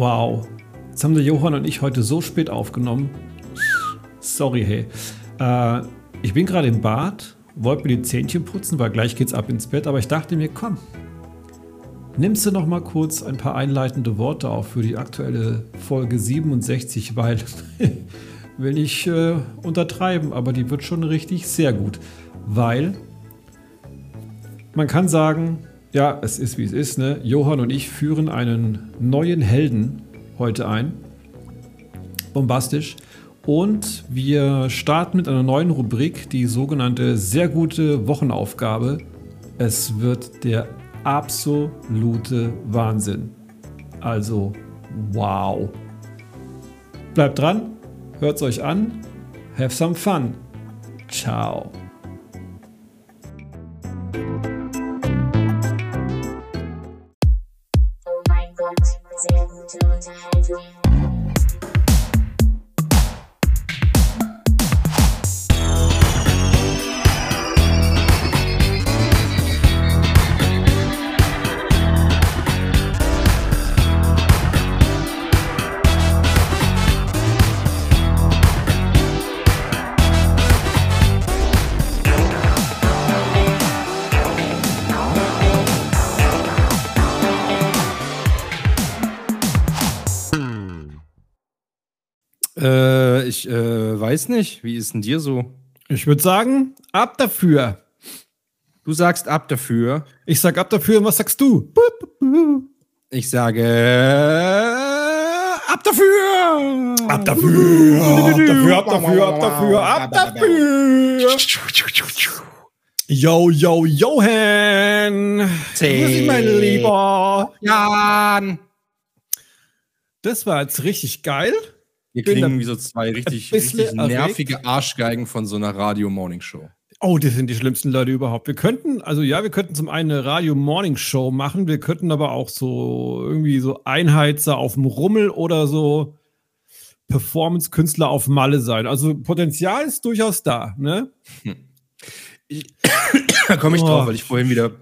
Wow. Jetzt haben der Johann und ich heute so spät aufgenommen. Sorry, hey. Äh, ich bin gerade im Bad, wollte mir die Zähnchen putzen, weil gleich geht's ab ins Bett, aber ich dachte mir, komm, nimmst du noch mal kurz ein paar einleitende Worte auf für die aktuelle Folge 67, weil will ich äh, untertreiben, aber die wird schon richtig sehr gut, weil man kann sagen, ja, es ist wie es ist. Ne? Johann und ich führen einen neuen Helden heute ein. Bombastisch. Und wir starten mit einer neuen Rubrik, die sogenannte sehr gute Wochenaufgabe. Es wird der absolute Wahnsinn. Also, wow. Bleibt dran, hört es euch an. Have some fun. Ciao. Weiß nicht. Wie ist denn dir so? Ich würde sagen, ab dafür. Du sagst ab dafür. Ich sag ab dafür, und was sagst du? Ich sage ab dafür. Ab dafür, ab dafür, ab dafür, ab dafür, ab dafür. Yo, yo, Johann. Grüß dich, mein Lieber. Jan. Das war jetzt richtig geil. Wir klingen wie so zwei richtig, richtig erregt. nervige Arschgeigen von so einer Radio-Morning-Show. Oh, das sind die schlimmsten Leute überhaupt. Wir könnten, also ja, wir könnten zum einen eine Radio-Morning-Show machen, wir könnten aber auch so irgendwie so Einheizer auf dem Rummel oder so Performance-Künstler auf Malle sein. Also Potenzial ist durchaus da, ne? Da komme ich Oh. drauf, weil ich vorhin wieder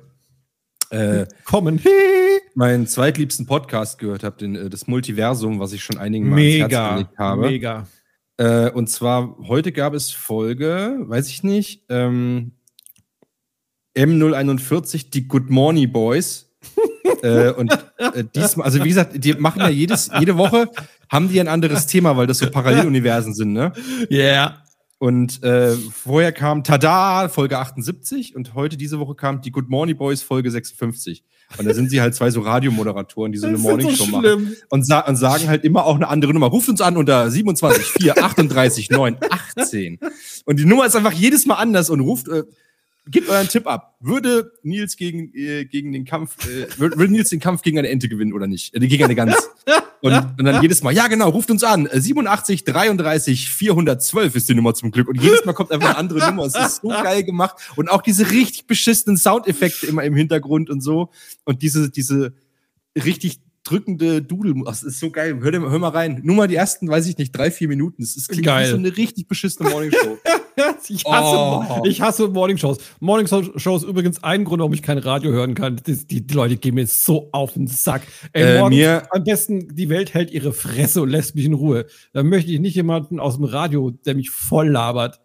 äh, Kommen. meinen zweitliebsten Podcast gehört habe, den, äh, das Multiversum, was ich schon einigen Mal ins Herz Mega, gelegt habe. mega. Äh, und zwar, heute gab es Folge, weiß ich nicht, ähm, M041, die Good Morning Boys. äh, und äh, diesmal, also wie gesagt, die machen ja jedes, jede Woche, haben die ein anderes Thema, weil das so Paralleluniversen sind, ne? Yeah. Und äh, vorher kam Tada, Folge 78 und heute diese Woche kam die Good Morning Boys, Folge 56. Und da sind sie halt zwei so Radiomoderatoren, die so eine Das ist so machen und, sa und sagen halt immer auch eine andere Nummer. Ruft uns an unter 27 4 38 9 18. Und die Nummer ist einfach jedes Mal anders und ruft, äh, gebt euren Tipp ab. Würde Nils gegen, äh, gegen den Kampf, äh, würde, würde Nils den Kampf gegen eine Ente gewinnen oder nicht? Äh, gegen eine Gans. Und, und dann jedes Mal, ja genau, ruft uns an. Äh, 87 33 412 ist die Nummer zum Glück. Und jedes Mal kommt einfach eine andere Nummer. Es ist so geil gemacht. Und auch diese richtig beschissenen Soundeffekte immer im Hintergrund und so. Und diese, diese richtig drückende Dudel. Das ist so geil. Hör, hör mal rein. Nur mal die ersten, weiß ich nicht, drei, vier Minuten. Ist klingt Geil. wie so eine richtig beschissene Morningshow. Ich hasse, Oh. ich hasse Morningshows. Morningshows übrigens ein Grund, warum ich kein Radio hören kann. Das, die, die Leute gehen mir so auf den Sack. Ey, Äh, morgens mir- am besten, die Welt hält ihre Fresse und lässt mich in Ruhe. Da möchte ich nicht jemanden aus dem Radio, der mich voll labert.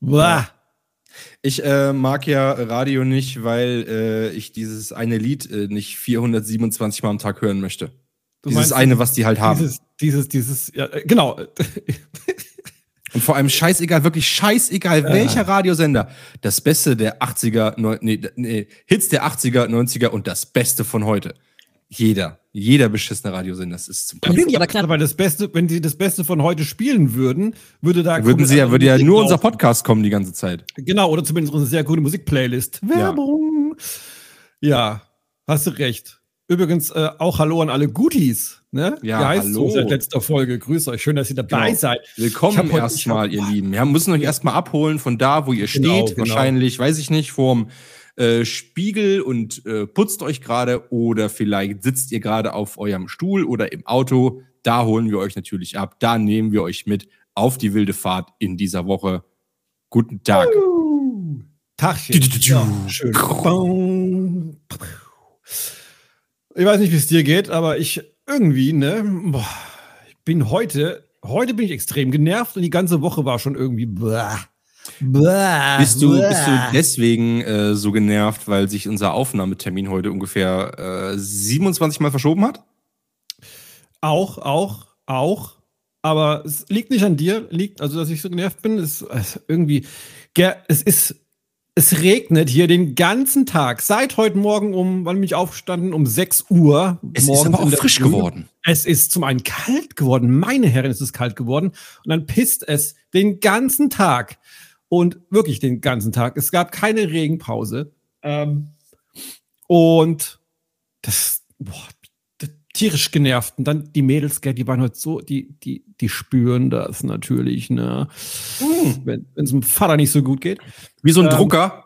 Blah. Ich äh, mag ja Radio nicht, weil äh, ich dieses eine Lied äh, nicht 427 Mal am Tag hören möchte. Du dieses meinst eine, was die halt haben. Dieses, dieses, dieses, ja, äh, genau. Und vor allem scheißegal, wirklich scheißegal, welcher Radiosender. Das Beste der 80er, neun, nee, nee, Hits der 80er, 90er und das Beste von heute. Jeder, jeder beschissene Radiosender. Das ist zum aber knapp. Aber das Beste, wenn sie das Beste von heute spielen würden, würde da Würden sie ja, würde ja nur unser laufen. Podcast kommen die ganze Zeit. Genau, oder zumindest unsere sehr gute Musikplaylist. Werbung. Ja, hast du recht. Übrigens äh, auch Hallo an alle Goodies. Ne? Ja, Wie heißt hallo. seit letzter Folge. Grüß euch. Schön, dass ihr dabei Genau. seid. Willkommen erstmal, ihr Lieben. Wir müssen euch erstmal abholen von da, wo ihr Genau, steht. genau. Wahrscheinlich, weiß ich nicht, vorm äh, Spiegel und äh, putzt euch gerade oder vielleicht sitzt ihr gerade auf eurem Stuhl oder im Auto. Da holen wir euch natürlich ab. Da nehmen wir euch mit auf die wilde Fahrt in dieser Woche. Guten Tag. Tachchen. Ja, schön. Ich weiß nicht, wie es dir geht, aber ich irgendwie, ne? Boah, ich bin heute, heute bin ich extrem genervt und die ganze Woche war schon irgendwie. Blah, blah, Bist du, blah. bist du deswegen äh, so genervt, weil sich unser Aufnahmetermin heute ungefähr äh, 27 Mal verschoben hat? Auch, auch, auch. Aber es liegt nicht an dir, liegt, also dass ich so genervt bin, ist, ist irgendwie, ge- es ist, es regnet hier den ganzen Tag. Seit heute Morgen um, wann bin ich aufgestanden? Um 6 Uhr. Es ist aber auch frisch Früh. geworden. Es ist zum einen kalt geworden. Meine Herren, ist es kalt geworden. Und dann pisst es den ganzen Tag. Und wirklich den ganzen Tag. Es gab keine Regenpause. Ähm, und das, boah, das, tierisch genervt. Und dann die Mädels, gell, die waren heute so, die, die, die spüren das natürlich, ne? Wenn es dem Vater nicht so gut geht. Wie so ein Ähm. Drucker.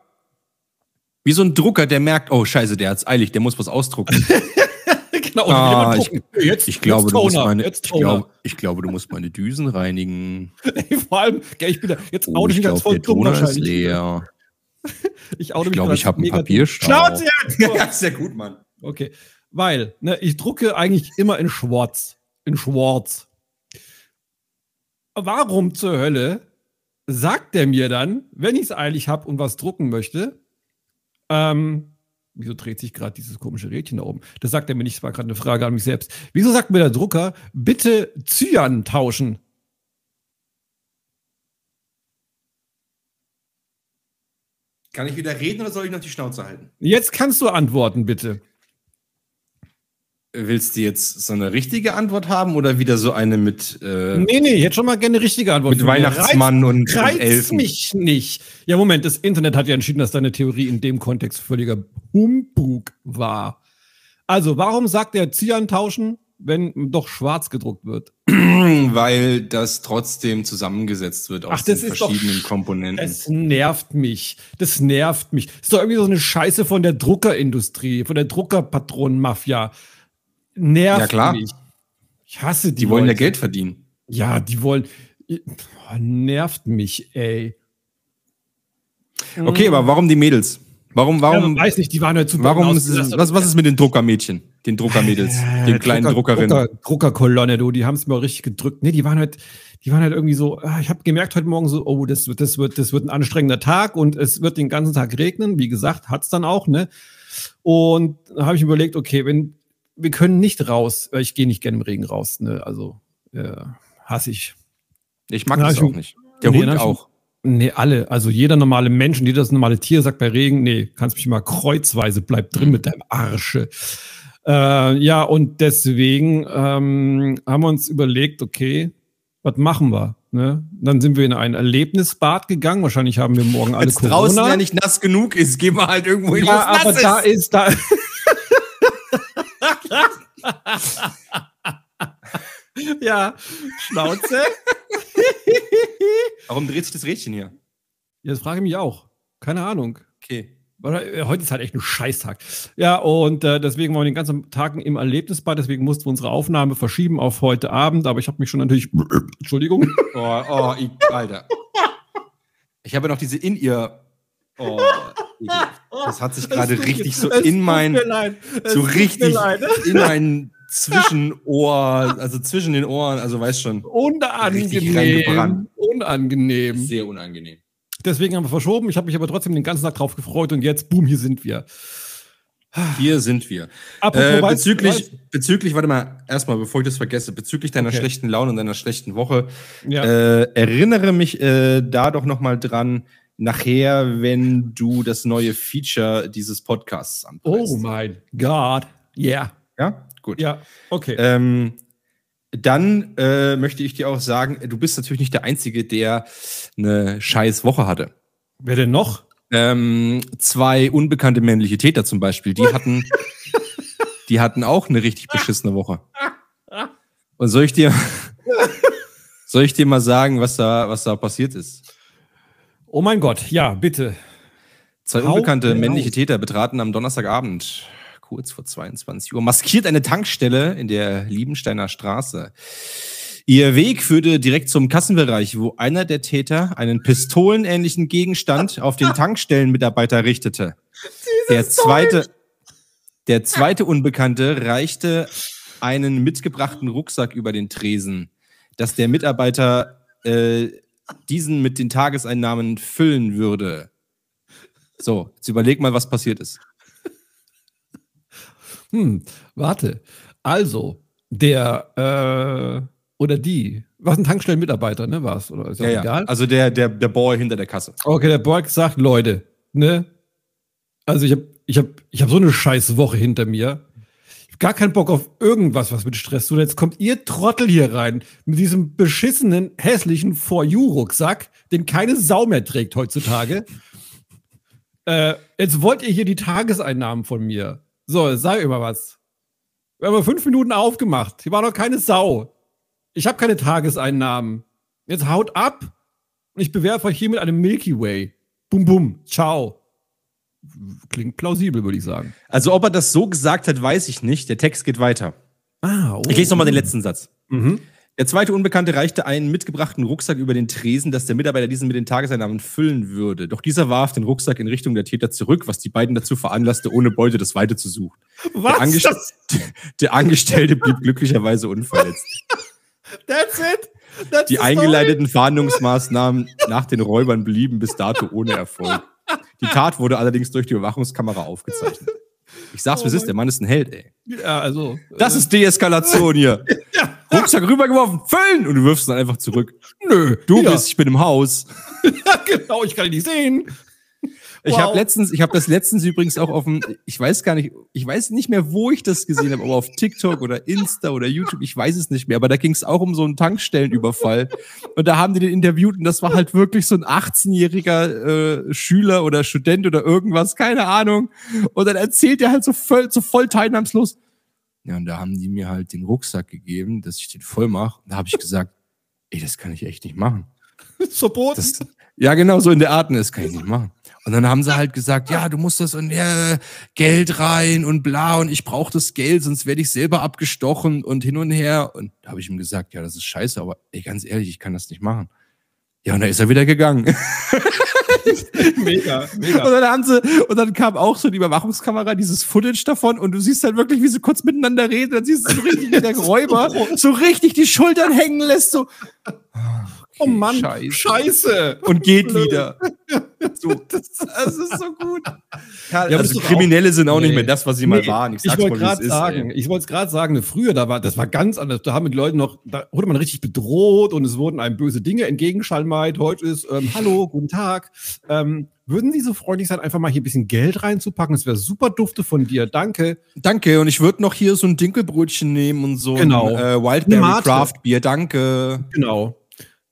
Wie so ein Drucker, der merkt, oh scheiße, der hat's eilig, der muss was ausdrucken. genau. Ah, und ich- jetzt, Ich glaube, jetzt du musst Toner, meine, jetzt ich, glaube, ich glaube, du musst meine Düsen reinigen. Ey, Vor allem, gell, ich bin da, jetzt Oh, ich ich mich glaube, voll der dumm Toner ist leer. Ich, Ich glaube, ich habe einen. Papierstau. Schnauze jetzt! ja, sehr gut, Mann. Okay, weil ne, ich drucke eigentlich immer in Schwarz. In Schwarz. Warum zur Hölle sagt der mir dann, wenn ich es eilig habe und was drucken möchte, ähm, wieso dreht sich gerade dieses komische Rädchen da oben? Das sagt er mir nicht, das war gerade eine Frage an mich selbst. Wieso sagt mir der Drucker, bitte Cyan tauschen? Kann ich wieder reden oder soll ich noch die Schnauze halten? Jetzt kannst du antworten, bitte. Willst du jetzt so eine richtige Antwort haben oder wieder so eine mit, äh, Nee, nee, ich hätte schon mal gerne eine richtige Antwort. mit. Weihnachtsmann und, und Reizt Elfen? mich nicht. Ja, Moment, das Internet hat ja entschieden, dass deine Theorie in dem Kontext völliger Humbug war. Also, warum sagt er Cyan tauschen, wenn doch schwarz gedruckt wird? Weil das trotzdem zusammengesetzt wird aus Ach, das den doch verschiedenen sch- Komponenten. Es nervt mich. Das nervt mich. Das ist doch irgendwie so eine Scheiße von der Druckerindustrie, von der Druckerpatronenmafia. Nervt Ja, klar. mich. Ich hasse die. die wollen ja Leute. Geld verdienen. Ja, die wollen. Boah, nervt mich, ey. Okay, aber warum die Mädels? Warum, Ja, warum, man weiß nicht, die waren halt super warum, ausgelastet. was, was ist mit den Druckermädchen? Den Druckermädels? den kleinen Drucker, Druckerinnen? Drucker, Druckerkolonne, du, die haben es mir auch richtig gedrückt. Nee, die waren halt, die waren halt irgendwie so, ah, ich habe gemerkt heute Morgen so, oh, das wird, das wird, das wird ein anstrengender Tag und es wird den ganzen Tag regnen. Wie gesagt, hat's dann auch, ne? Und da habe ich überlegt, okay, wenn wir können nicht raus, weil ich gehe nicht gerne im Regen raus, ne? Also äh, hasse ich. Ich mag das ich- auch nicht. Der Nee, Hund auch. Nee, alle. Also jeder normale Mensch und jedes normale Tier sagt bei Regen, nee, kannst mich mal kreuzweise, bleib drin mit deinem Arsche. Äh, ja, und deswegen ähm, haben wir uns überlegt, okay, was machen wir? Ne? Dann sind wir in ein Erlebnisbad gegangen. Wahrscheinlich haben wir morgen alle draußen Corona. ja nicht nass genug ist, gehen wir halt irgendwo hin, ja, aber nass da ist. ist da. ja, Schnauze. Warum dreht sich das Rädchen hier? Ja, das frage ich mich auch. Keine Ahnung. Okay. Weil, äh, Heute ist halt echt ein Scheißtag. Ja, und äh, deswegen waren wir den ganzen Tag im Erlebnisbad, deswegen mussten wir unsere Aufnahme verschieben auf heute Abend, aber ich habe mich schon natürlich. Entschuldigung. Oh, oh, ich, Alter. Ich habe noch diese in ihr. Oh, das hat sich gerade richtig so in mein, so richtig in mein Zwischenohr, also zwischen den Ohren, also weißt schon, Unangenehm. Unangenehm. sehr unangenehm. Deswegen haben wir verschoben. Ich habe mich aber trotzdem den ganzen Tag drauf gefreut und jetzt, boom, hier sind wir. Hier sind wir. Apropos Äh, Weiß- bezüglich, Weiß- bezüglich, warte mal, erstmal, bevor ich das vergesse, bezüglich deiner Okay. schlechten Laune und deiner schlechten Woche, Ja. äh, erinnere mich äh, da doch noch mal dran, nachher, wenn du das neue Feature dieses Podcasts anpreist. oh mein Gott. Ja. Ja, gut. Ja. Okay. Ähm, dann äh, möchte ich dir auch sagen, du bist natürlich nicht der Einzige, der eine scheiß Woche hatte. Wer denn noch? Ähm, zwei unbekannte männliche Täter zum Beispiel, die hatten, die hatten auch eine richtig beschissene Woche. Und soll ich dir, soll ich dir mal sagen, was da, was da passiert ist? Oh mein Gott. Ja, bitte. Zwei Hau unbekannte männliche Täter betraten am Donnerstagabend, kurz vor 22 Uhr, maskiert eine Tankstelle in der Liebensteiner Straße. Ihr Weg führte direkt zum Kassenbereich, wo einer der Täter einen pistolenähnlichen Gegenstand auf den Tankstellenmitarbeiter richtete. Der zweite, der zweite Unbekannte reichte einen mitgebrachten Rucksack über den Tresen, dass der Mitarbeiter äh, diesen mit den Tageseinnahmen füllen würde. So, jetzt überleg mal, was passiert ist. Hm, warte. Also, der äh, oder die, was ein Tankstellenmitarbeiter, ne, war's? Oder ist ja, Ja, ja. egal? Also der, der, der Boy hinter der Kasse. Okay, der Borg sagt, Leute, ne? Also ich habe ich hab, ich hab so eine scheiß Woche hinter mir. Gar keinen Bock auf irgendwas, was mit Stress tut. Jetzt kommt ihr Trottel hier rein mit diesem beschissenen, hässlichen For You-Rucksack, den keine Sau mehr trägt heutzutage. Äh, jetzt wollt ihr hier die Tageseinnahmen von mir. So, sag mal was. Wir haben fünf Minuten aufgemacht. Hier war noch keine Sau. Ich habe keine Tageseinnahmen. Jetzt haut ab und ich bewerfe euch hier mit einem Milky Way. Bum, bum. Ciao. Klingt plausibel, würde ich sagen. Also ob er das so gesagt hat, weiß ich nicht. Der Text geht weiter. Ah, oh. Ich lese nochmal den letzten Satz. Mhm. Der zweite Unbekannte reichte einen mitgebrachten Rucksack über den Tresen, dass der Mitarbeiter diesen mit den Tageseinnahmen füllen würde. Doch dieser warf den Rucksack in Richtung der Täter zurück, was die beiden dazu veranlasste, ohne Beute das Weite zu suchen. Was? Der, Angest der Angestellte blieb glücklicherweise unverletzt. That's it. That's Die eingeleiteten Fahndungsmaßnahmen nach den Räubern blieben bis dato ohne Erfolg. Die Tat wurde allerdings durch die Überwachungskamera aufgezeichnet. Ich sag's, wie es ist, der Mann ist ein Held, ey. Ja, also. Das ist Deeskalation hier. Rucksack rübergeworfen, füllen! Und du wirfst ihn dann einfach zurück. Nö. Du ja. bist, ich bin im Haus. Ja, genau, ich kann ihn nicht sehen. Ich Wow. habe letztens, ich habe das letztens übrigens auch auf dem, ich weiß gar nicht, ich weiß nicht mehr, wo ich das gesehen habe, aber auf TikTok oder Insta oder YouTube, ich weiß es nicht mehr, aber da ging es auch um so einen Tankstellenüberfall. Und da haben die den interviewt und das war halt wirklich so ein 18-jähriger äh, Schüler oder Student oder irgendwas, keine Ahnung. Und dann erzählt er halt so voll, so voll teilnahmslos. Ja, und da haben die mir halt den Rucksack gegeben, dass ich den voll mache. Und da habe ich gesagt, ey, das kann ich echt nicht machen. Verboten. Das, ja, genau, so in der Art, ne, das kann ich nicht machen. Und dann haben sie halt gesagt, ja, du musst das und ja, Geld rein und bla und ich brauche das Geld, sonst werde ich selber abgestochen und hin und her. Und da habe ich ihm gesagt, ja, das ist scheiße, aber ey, ganz ehrlich, ich kann das nicht machen. Ja, und da ist er wieder gegangen. mega, Und mega. dann haben sie, und dann kam auch so die Überwachungskamera, dieses Footage davon, und du siehst halt wirklich, wie sie kurz miteinander reden, dann siehst du so richtig, wie der Räuber so richtig die Schultern hängen lässt, so. Oh Mann, Scheiße. Scheiße. Und geht wieder. So, das, das ist so gut. Ja, aber das also Kriminelle sind auch nicht Nee. mehr das, was sie mal Nee, waren. Ich Ich, wollte gerade sagen, ey. ich wollte es gerade sagen, ne, früher, da war, das war ganz anders. Da haben die Leute noch, da wurde man richtig bedroht und es wurden einem böse Dinge entgegenschalmeit. Heute ist, ähm, hallo, guten Tag. Ähm, würden Sie so freundlich sein, einfach mal hier ein bisschen Geld reinzupacken? Das wäre super dufte von dir. Danke. Danke. Und ich würde noch hier so ein Dinkelbrötchen nehmen und so Genau. ein äh, Wildberry. Craft Bier. Danke. Genau.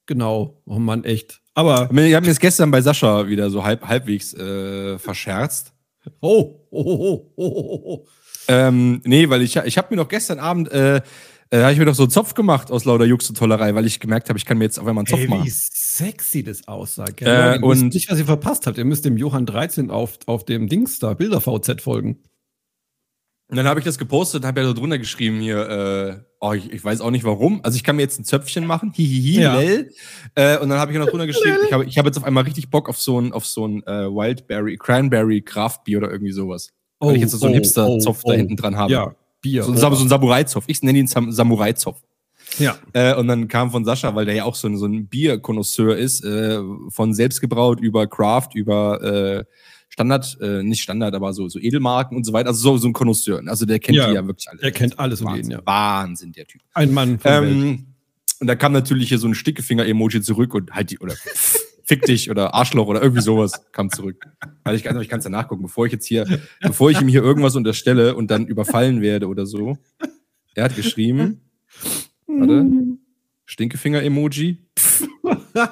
Genau. Oh Mann, echt. Aber, Ich habe mir das gestern bei Sascha wieder so halb, halbwegs äh, verscherzt. oh, oh, oh, oh, oh, oh. Ähm, nee, weil ich, ich habe mir noch gestern Abend, äh, äh, habe ich mir doch so einen Zopf gemacht aus lauter Jux und Tollerei, weil ich gemerkt habe, ich kann mir jetzt auf einmal einen Zopf Ey, wie machen. sexy das aussah. Gell? Äh, und- nicht, was ihr verpasst habt. Ihr müsst dem Johann 13 auf, auf dem Dings da, Bilder VZ folgen. Und dann habe ich das gepostet habe ja so drunter geschrieben hier, äh, oh, ich, ich weiß auch nicht warum. Also ich kann mir jetzt ein Zöpfchen machen, hihihi, Ja. lel. Äh, und dann habe ich noch drunter geschrieben, ich habe ich hab jetzt auf einmal richtig Bock auf so ein, auf so ein äh, Wildberry, Cranberry Craft Bier oder irgendwie sowas. Weil ich jetzt so einen Hipster-Zopf da hinten dran habe. Oh, Ja, Bier. So, so ein Samurai-Zopf. Ich nenne ihn Sam Samurai-Zopf. ja. Äh, und dann kam von Sascha, weil der ja auch so ein, so ein Bierkonnoisseur ist, äh, von selbstgebraut über Craft, über äh, Standard, äh, nicht Standard, aber so, so Edelmarken und so weiter. Also so, so ein Konnoisseur. Also der kennt Ja, die ja wirklich alle. er kennt alles und Wahnsinn, jeden, ja. Wahnsinn, der Typ. Ein Mann von Welt. Ähm, und da kam natürlich hier so ein Stickefinger-Emoji zurück und halt die, oder fick dich oder Arschloch oder irgendwie sowas kam zurück. Also ich, kann- ich kann es ja nachgucken, bevor ich jetzt hier, bevor ich ihm hier irgendwas unterstelle und dann überfallen werde oder so. Er hat geschrieben, warte, Stinkefinger-Emoji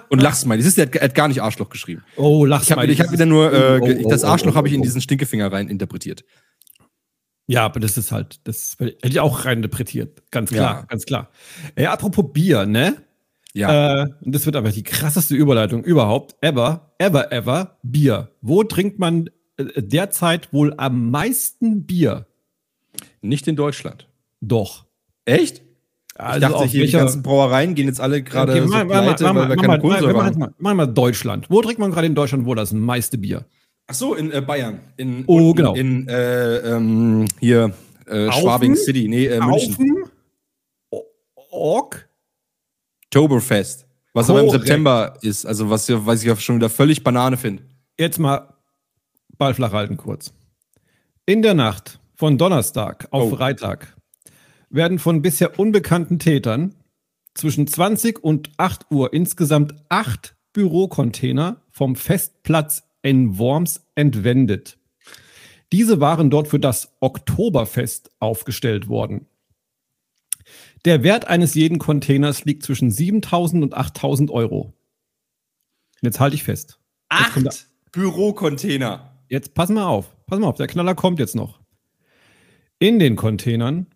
und Lachsmiley. Das ist, er hat, gar nicht Arschloch geschrieben. Oh, lach Ich habe mal. ich hab wieder nur, äh, Oh, oh, das oh, Arschloch oh, habe ich in oh. diesen Stinkefinger rein interpretiert. Ja, aber das ist halt, das hätte ich auch rein interpretiert. Ganz klar, Ja. ganz klar. Ey, apropos Bier, ne? Ja. Äh, und das wird aber die krasseste Überleitung überhaupt. Ever, ever, ever. Bier. Wo trinkt man äh, derzeit wohl am meisten Bier? Nicht in Deutschland. Doch. Echt? Also ich dachte, hier die welcher- ganzen Brauereien gehen jetzt alle gerade Okay, so pleite, mach- weil wir keine Kohlensäure haben. mach- Mach mal Deutschland. Wo trinkt man gerade in Deutschland wohl das meiste Bier? Ach so, in äh, Bayern. In, Oh, unten genau. In äh, ähm, hier äh? Schwabing City. Nee, äh, München. Aufen? Org? Oktoberfest. Was aber im Korrekt. September ist. Also was, was ich ja schon wieder völlig Banane finde. Jetzt mal Ball flach halten kurz. In der Nacht von Donnerstag auf Oh. Freitag werden von bisher unbekannten Tätern zwischen 20 und 8 Uhr insgesamt acht Bürocontainer vom Festplatz in Worms entwendet. Diese waren dort für das Oktoberfest aufgestellt worden. Der Wert eines jeden Containers liegt zwischen 7000 und 8000 Euro. Und Jetzt halte ich fest. Acht Bürocontainer. Jetzt pass mal auf, pass mal auf, der Knaller kommt jetzt noch. In den Containern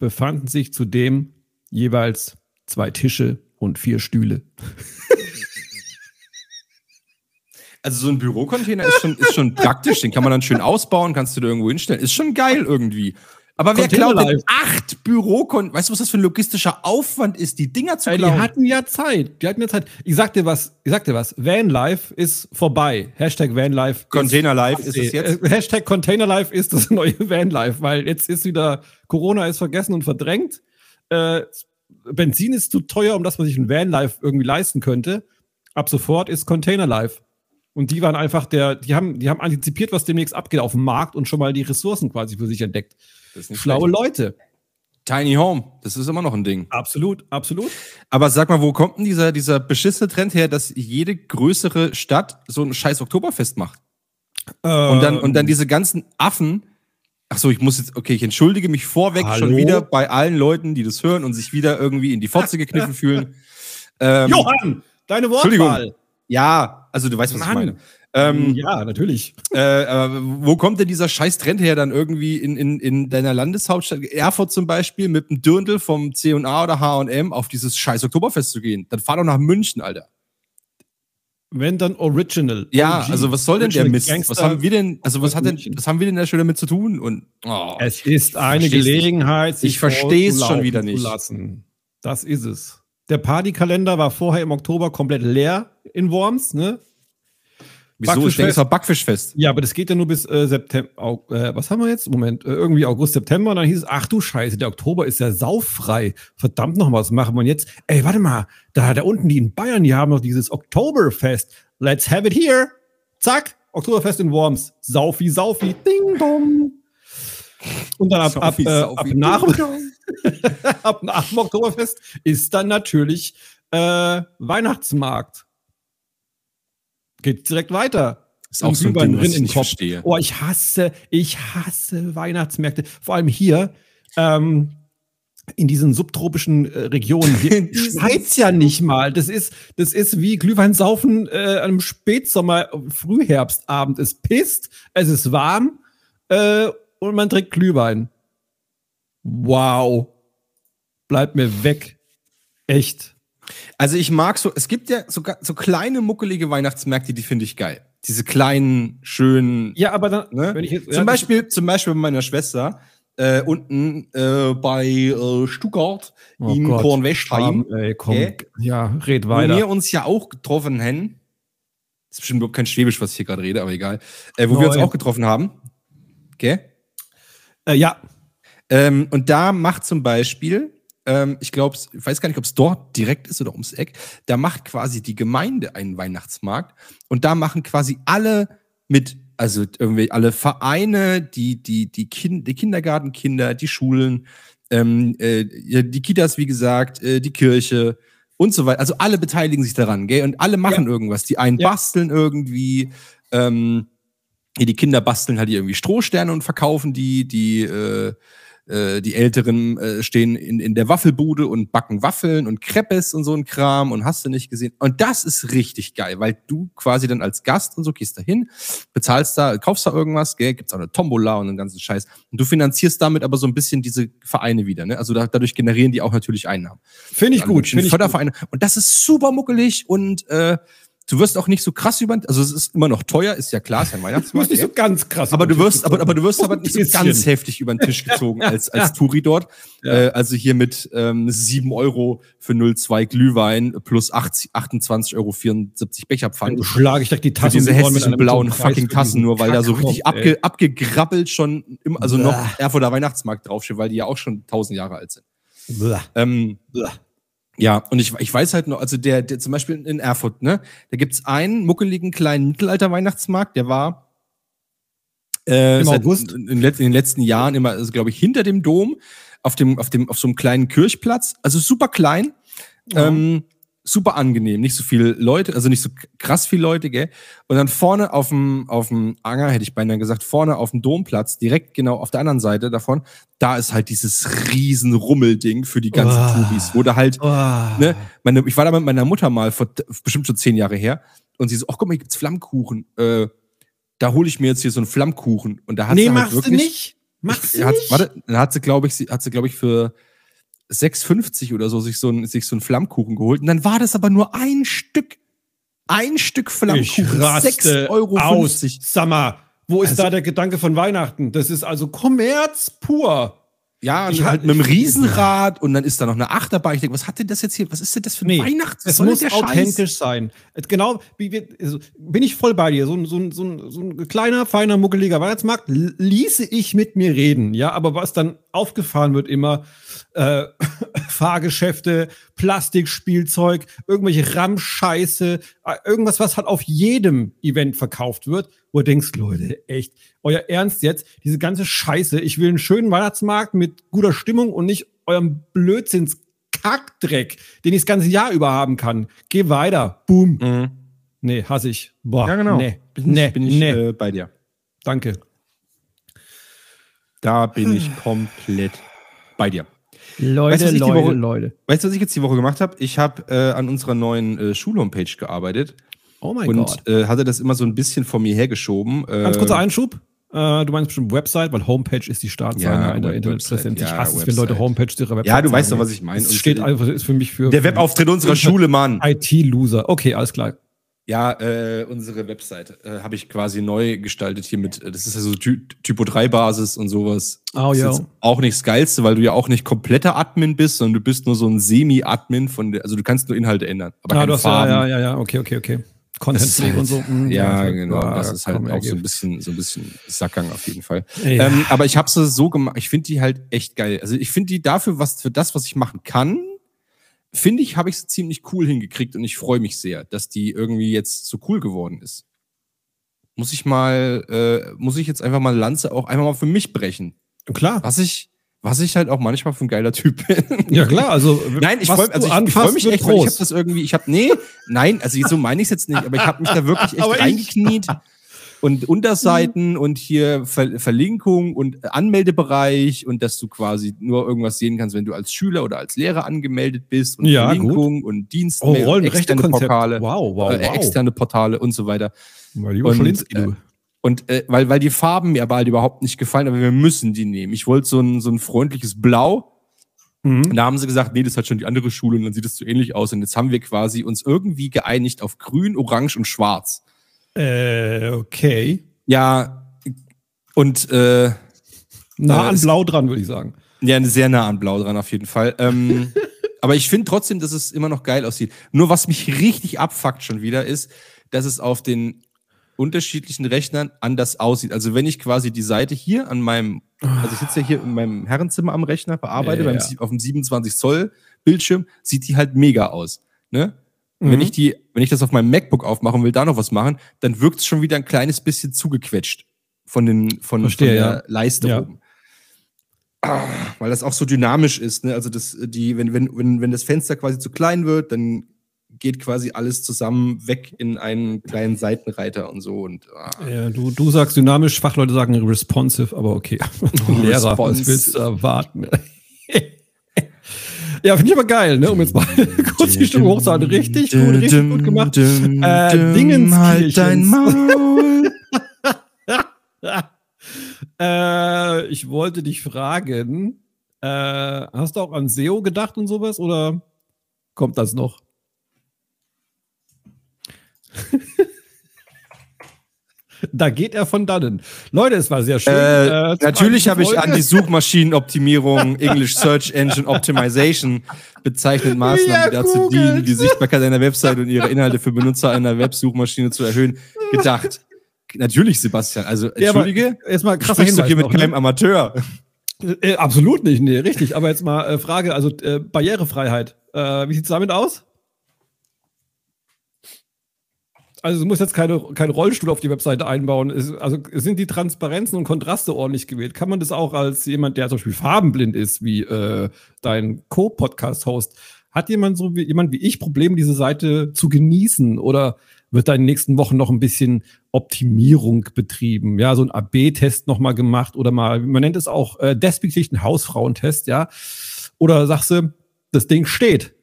befanden sich zudem jeweils zwei Tische und vier Stühle. Also so ein Bürocontainer ist schon, ist schon praktisch. Den kann man dann schön ausbauen, kannst du da irgendwo hinstellen. Ist schon geil irgendwie. Aber wer klaut denn acht Bürocontainer? Weißt du, was das für ein logistischer Aufwand ist, die Dinger zu Äh, die klauen? hatten ja Zeit. Die hatten ja Zeit. Ich sag dir was, ich sag dir was. Vanlife ist vorbei. Hashtag Vanlife. ist Container Life ist es jetzt? Äh, Hashtag Containerlife ist das neue Vanlife, weil jetzt ist wieder Corona ist vergessen und verdrängt. Äh, Benzin ist zu teuer, um dass man sich ein Vanlife irgendwie leisten könnte. Ab sofort ist Containerlife. Und die waren einfach der, die haben, die haben antizipiert, was demnächst abgeht auf dem Markt und schon mal die Ressourcen quasi für sich entdeckt. Das nicht Schlaue schlecht. Leute. Tiny Home, das ist immer noch ein Ding. Absolut, absolut. Aber sag mal, wo kommt denn dieser, dieser beschissene Trend her, dass jede größere Stadt so ein scheiß Oktoberfest macht? Und dann, und dann diese ganzen Affen. Ach so, ich muss jetzt, okay, ich entschuldige mich vorweg Hallo? schon wieder bei allen Leuten, die das hören und sich wieder irgendwie in die Fotze gekniffen fühlen. Ähm, Johann, deine Entschuldigung. Wortwahl. Ja, also du weißt, was Mann. ich meine. Ähm, ja, natürlich. äh, äh, wo kommt denn dieser scheiß Trend her, dann irgendwie in, in, in deiner Landeshauptstadt, Erfurt zum Beispiel, mit einem Dirndl vom C&A oder H&M auf dieses scheiß Oktoberfest zu gehen? Dann fahr doch nach München, Alter. Wenn dann Original. Ja, OG, also was soll denn der Mist? Gangster Was haben wir denn, also was hat denn, was haben wir denn da schon damit zu tun? Und, oh, Es ist eine. Gelegenheit, sich Ich versteh's vorzulaufen schon wieder nicht. Das ist es. Der Partykalender war vorher im Oktober komplett leer in Worms, ne? wieso? Ich denke, es war Backfischfest. Ja, aber das geht ja nur bis äh, September. Au, äh, was haben wir jetzt? Moment, äh, irgendwie August, September. Und dann hieß es, ach du Scheiße, der Oktober ist ja sauffrei. Verdammt noch, was machen wir jetzt? Ey, warte mal, da, da unten, die in Bayern, die haben noch dieses Oktoberfest. Let's have it here. Zack, Oktoberfest in Worms. Saufi, Saufi, ding dong. Und dann ab, ab, äh, ab, nach, ab nach dem Oktoberfest ist dann natürlich äh, Weihnachtsmarkt. Geht direkt weiter. Ist auch so ein Ding, was ich nicht verstehe. Oh, ich hasse, ich hasse Weihnachtsmärkte. Vor allem hier ähm, in diesen subtropischen äh, Regionen. Hier schneit's ja nicht mal. Das ist, das ist wie Glühwein saufen äh, an einem Spätsommer, Frühherbstabend. Es pisst, es ist warm äh, und man trinkt Glühwein. Wow. Bleibt mir weg. Echt. Also ich mag so, es gibt ja so, so kleine, muckelige Weihnachtsmärkte, die finde ich geil. Diese kleinen, schönen, Ja, aber dann, Ne? wenn ich jetzt, zum, ja, Beispiel, zum Beispiel bei meiner Schwester äh, unten äh, bei äh, Stuttgart Oh in Kornwestheim. Gell? Ja, red wo weiter. wir uns ja auch getroffen haben. Das ist bestimmt überhaupt kein Schwäbisch, was ich hier gerade rede, aber egal. Äh, wo wir uns auch getroffen haben. Okay? Äh, ja, Ähm, und da macht zum Beispiel, ähm, ich glaube, ich weiß gar nicht, ob es dort direkt ist oder ums Eck, da macht quasi die Gemeinde einen Weihnachtsmarkt und da machen quasi alle mit, also irgendwie alle Vereine, die, die, die, kind, die Kindergartenkinder, die Schulen, ähm, äh, ja, die Kitas, wie gesagt, äh, die Kirche und so weiter. Also alle beteiligen sich daran, gell? Und alle machen irgendwas. Die einen Ja. basteln irgendwie, ähm, ja, die Kinder basteln halt irgendwie Strohsterne und verkaufen die, die, äh, äh, die Älteren äh, stehen in, in der Waffelbude und backen Waffeln und Crepes und so ein Kram und hast du nicht gesehen. Und das ist richtig geil, weil du quasi dann als Gast und so gehst da hin, bezahlst da, kaufst da irgendwas, gell, gibt's auch eine Tombola und den ganzen Scheiß. Und du finanzierst damit aber so ein bisschen diese Vereine wieder, ne? Also da, dadurch generieren die auch natürlich Einnahmen. finde ich Alle gut. Finde ich gut. Fördervereine. Und das ist super muckelig und äh, du wirst auch nicht so krass über, also es ist immer noch teuer, ist ja klar, ist ein Du Weihnachtsmarkt. bist nicht so ganz krass. aber über du den wirst, Tisch aber, aber du wirst aber nicht so Ein ganz heftig über den Tisch gezogen als, als Touri dort. Ja. Äh, also hier mit ähm, 7 Euro für 0,2 Glühwein plus 80, 28,74 Euro Becherpfand. Schlage ich direkt die Für Tasse diese hässlichen blauen so fucking für Tassen, nur weil da so richtig kommt, abge, abgegrabbelt schon, im, also Bäh. noch Erfurter Weihnachtsmarkt draufsteht, weil die ja auch schon tausend Jahre alt sind. Blah. Ähm, ja, und ich, ich weiß halt noch, also der, der zum Beispiel in Erfurt, ne, da gibt's einen muckeligen kleinen Mittelalter-Weihnachtsmarkt, der war äh, Im August? In, den letzten- in den letzten Jahren immer, also, glaube ich, hinter dem Dom, auf dem, auf dem, auf so einem kleinen Kirchplatz, also super klein, ähm, super angenehm, nicht so viele Leute, also nicht so krass viele Leute, gell? Und dann vorne auf dem, auf dem Anger, hätte ich beinahe gesagt, vorne auf dem Domplatz, direkt genau auf der anderen Seite davon, da ist halt dieses riesen Rummelding für die ganzen Ah. Touris, wo da halt, Oh. ne, meine, ich war da mit meiner Mutter mal vor bestimmt schon zehn Jahre her und sie so, ach guck mal, hier gibt's Flammkuchen. Äh, da hole ich mir jetzt hier so einen Flammkuchen. Und da hat Nee, sie halt machst du nicht. Machst du nicht. Warte, dann hat sie, glaube ich, sie, hat sie, glaube ich, für 6,50 oder so sich so, ein, sich so einen Flammkuchen geholt. Und dann war das aber nur ein Stück. Ein Stück Flammkuchen. raste 6,50 Euro. aus. Sag mal, wo ist Also- da der Gedanke von Weihnachten? Das ist also Kommerz pur. Ja, und Ich halt mit einem Riesenrad und dann ist da noch eine Achterbahn. Ich denke, was hat denn das jetzt hier? Was ist denn das für ein Nee, Weihnachts? Was Es muss der Scheiß? authentisch sein. Genau, wie wir, also, bin ich voll bei dir. So ein, so, ein, so, ein, so ein kleiner, feiner, muckeliger Weihnachtsmarkt ließe ich mit mir reden. Ja, aber was dann aufgefahren wird immer, äh, Fahrgeschäfte, Plastikspielzeug, irgendwelche Ramscheiße, äh, irgendwas, was halt auf jedem Event verkauft wird, wo du denkst, Leute, echt, euer Ernst jetzt, diese ganze Scheiße, ich will einen schönen Weihnachtsmarkt mit guter Stimmung und nicht eurem Blödsinns Kackdreck, den ich das ganze Jahr über haben kann. Geh weiter. Boom. Mhm. Nee, hasse ich. Boah. Ja, genau. Nee, Bin nee, ich, bin ich nee. äh, bei dir. Danke. Da bin ich komplett bei dir. Leute, Weißt du, was ich die Leute, Woche- Leute. Weißt du, was ich jetzt die Woche gemacht habe? Ich habe äh, an unserer neuen äh, Schulhomepage gearbeitet Oh mein und Gott. äh, hatte das immer so ein bisschen vor mir hergeschoben. Äh, Ganz kurzer Einschub. Äh, du meinst bestimmt Website, weil Homepage ist die Startseite Ja, in der Web- Internetpräsenz. Website, Ich ja, hasse es, wenn Website. Leute Homepage ihrer Website Ja, du weißt doch, was ich meine. Es Und steht einfach, ist für mich für der Webauftritt unserer Schule, Mann. IT-Loser. Okay, alles klar. Ja, äh, unsere Webseite äh, habe ich quasi neu gestaltet hier mit, das ist ja so Ty Typo 3 Basis und sowas. Oh, ja. auch nicht das Geilste, weil du ja auch nicht kompletter Admin bist, sondern du bist nur so ein Semi-Admin von der, also du kannst nur Inhalte ändern, aber Ah, keine du hast ja, Farben. ja, ja, ja, okay, okay, okay. Content halt- und so. mm, Ja, ja, genau. ja, das ist halt komm, auch so ein bisschen, so ein bisschen Sackgang auf jeden Fall. Ja. Ähm, aber ich habe sie so gemacht. Ich finde die halt echt geil. Also ich finde die dafür, was für das, was ich machen kann, finde ich, habe ich sie ziemlich cool hingekriegt und ich freue mich sehr, dass die irgendwie jetzt so cool geworden ist. Muss ich mal, äh, muss ich jetzt einfach mal Lanze auch einfach mal für mich brechen. Klar. Was ich, was ich halt auch manchmal für ein geiler Typ bin. Ja, klar. Also, Nein, ich freue also ich, ich freu mich echt, weil ich habe groß. das irgendwie, ich habe, nee, nein, also so meine ich es jetzt nicht, aber ich habe mich da wirklich echt reingekniet und Unterseiten und hier Ver Verlinkung und Anmeldebereich und dass du quasi nur irgendwas sehen kannst, wenn du als Schüler oder als Lehrer angemeldet bist und Ja, Verlinkung und Oh, Dienstmail, Rollenrechte externe. Portale, Wow, wow, äh, wow. externe Portale und so weiter. Mein lieber Und, äh. Und äh, weil, weil die Farben mir aber halt überhaupt nicht gefallen, aber wir müssen die nehmen. Ich wollte so ein, so ein freundliches Blau, Mhm. und da haben sie gesagt, nee, das hat schon die andere Schule und dann sieht es so ähnlich aus. Und jetzt haben wir quasi uns irgendwie geeinigt auf grün, orange und schwarz. Äh, okay. Ja, und äh, Nah an Blau dran, würde ich sagen. ja, sehr nah an Blau dran auf jeden Fall. Ähm, aber ich finde trotzdem, dass es immer noch geil aussieht. Nur was mich richtig abfuckt schon wieder ist, dass es auf den unterschiedlichen Rechnern anders aussieht. Also wenn ich quasi die Seite hier an meinem, also ich sitze ja hier in meinem Herrenzimmer am Rechner, bearbeite Ja, beim, ja. sie- auf dem 27 Zoll Bildschirm, sieht die halt mega aus. Ne? Mhm. Wenn ich die, wenn ich das auf meinem MacBook aufmache und will da noch was machen, dann wirkt es schon wieder ein kleines bisschen zugequetscht von den, von, Verstehe, von der ja. Leiste oben. Ah, weil das auch so dynamisch ist, ne? Also das, die, wenn, wenn, wenn, wenn das Fenster quasi zu klein wird, dann geht quasi alles zusammen weg in einen kleinen Seitenreiter und so und ah. Ja, du, du sagst dynamisch, Fachleute sagen responsive, aber okay. Lehrer, was willst du erwarten? ja, finde ich aber geil, ne? Um jetzt mal kurz die Stimme hochzuhalten. Richtig gut, richtig gut gemacht. Äh, Dingenskirchens. Halt dein Maul. äh, ich wollte dich fragen, äh, hast du auch an SEO gedacht und sowas oder kommt das noch? da geht er von dannen. Leute, es war sehr schön. Äh, Äh, natürlich habe ich an die Suchmaschinenoptimierung, English Search Engine Optimization bezeichnet Maßnahmen, die Ja, dazu dienen, die Sichtbarkeit einer Website und ihre Inhalte für Benutzer einer Websuchmaschine zu erhöhen, gedacht. Natürlich, Sebastian. Also, Ja, aber entschuldige, Erstmal du krasser sprichst Hinweis hier mit noch, ne? keinem Amateur. Äh, absolut nicht, nee, richtig. Aber jetzt mal äh, Frage, also äh, Barrierefreiheit. Äh, wie sieht's damit aus? Also du musst jetzt keine, keinen Rollstuhl auf die Webseite einbauen. Also sind die Transparenzen und Kontraste ordentlich gewählt? Kann man das auch als jemand, der zum Beispiel farbenblind ist, wie äh, dein Co-Podcast-Host, hat jemand so wie jemand wie ich Probleme, diese Seite zu genießen? Oder wird da in den nächsten Wochen noch ein bisschen Optimierung betrieben? Ja, so ein AB-Test nochmal gemacht oder mal, man nennt es auch äh, despektierlichen Hausfrauentest, ja? Oder sagst du, das Ding steht?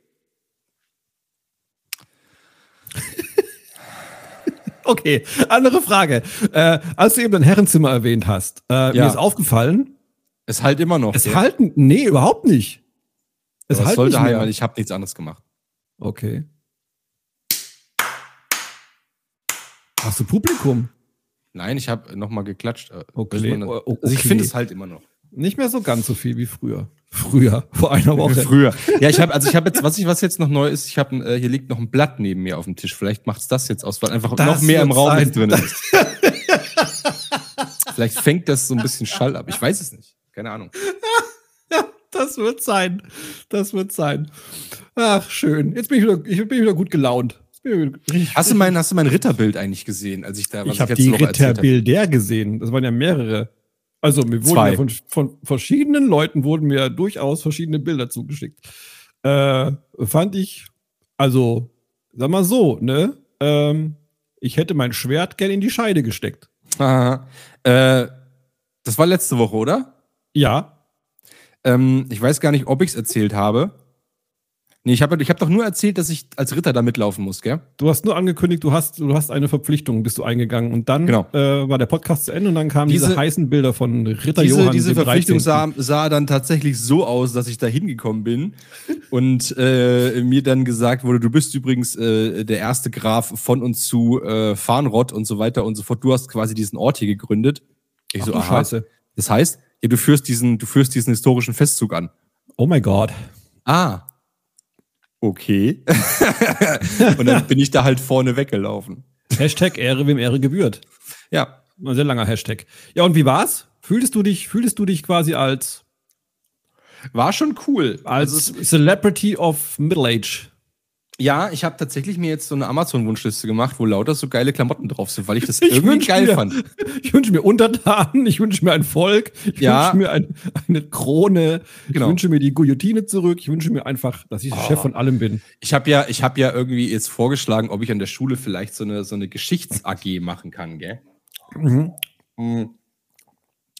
Okay, andere Frage. Äh, als du eben dein Herrenzimmer erwähnt hast, äh, Ja. mir ist aufgefallen, Es halt immer noch. es gell? halten, nee, überhaupt nicht. Es halt sollte nicht halt, ich habe nichts anderes gemacht. Okay. Hast du Publikum? Nein, ich habe nochmal geklatscht. Äh, Okay. Oh, oh, Also ich finde es halt immer noch. Nicht mehr so ganz so viel wie früher. Früher, vor einer Woche. Früher. Ja, ich habe, also ich habe jetzt, was ich, was jetzt noch neu ist, ich habe, äh, hier liegt noch ein Blatt neben mir auf dem Tisch. Vielleicht macht's das jetzt aus, weil einfach Das noch mehr im Raum sein. drin ist. Vielleicht fängt das so ein bisschen Schall ab. Ich weiß es nicht. Keine Ahnung. Das wird sein. Das wird sein. Ach, schön. Jetzt bin ich wieder, ich bin wieder gut gelaunt. Hast du mein, hast du mein Ritterbild eigentlich gesehen, als ich da, was ich habe die? Ritterbilder gesehen. Das waren ja mehrere. Also mir wurden ja von, von verschiedenen Leuten wurden mir durchaus verschiedene Bilder zugeschickt. Äh, fand ich, also, sag mal so, ne? Ähm, ich hätte mein Schwert gern in die Scheide gesteckt. Aha. Äh, das war letzte Woche, oder? Ja, Ähm, ich weiß gar nicht, ob ich es erzählt habe. Nee, ich habe ich hab doch nur erzählt, dass ich als Ritter da mitlaufen muss, gell? du hast nur angekündigt, du hast, du hast eine Verpflichtung, bist du eingegangen. Und dann Genau. äh, war der Podcast zu Ende und dann kamen diese, Diese- heißen Bilder von Ritter Diese, Johann. diese Verpflichtung 13.. sah, sah dann tatsächlich so aus, dass ich da hingekommen bin und äh, mir dann gesagt wurde, du bist übrigens äh, der erste Graf von und zu äh, Farnrott und so weiter und so fort. Du hast quasi diesen Ort hier gegründet. Ich Ach so, aha. Scheiße. Das heißt, ja, du führst diesen, du führst diesen historischen Festzug an. Oh mein Gott. Ah. Okay. und dann bin ich da halt vorne weggelaufen. Hashtag Ehre, wem Ehre gebührt. Ja. Ein sehr langer Hashtag. Ja, und wie war's? Fühltest du dich, fühltest du dich quasi als, War schon cool. als Also Celebrity of Middle Age? Ja, ich habe tatsächlich mir jetzt so eine Amazon-Wunschliste gemacht, wo lauter so geile Klamotten drauf sind, weil ich das Ich irgendwie geil mir- fand. Ich wünsche mir Untertanen, ich wünsche mir ein Volk, ich Ja. wünsche mir ein, eine Krone, Genau. ich wünsche mir die Guillotine zurück, ich wünsche mir einfach, dass ich der Oh. Chef von allem bin. Ich habe ja, ich habe ja irgendwie jetzt vorgeschlagen, ob ich an der Schule vielleicht so eine so eine Geschichts-AG machen kann, gell? Mhm. Mhm.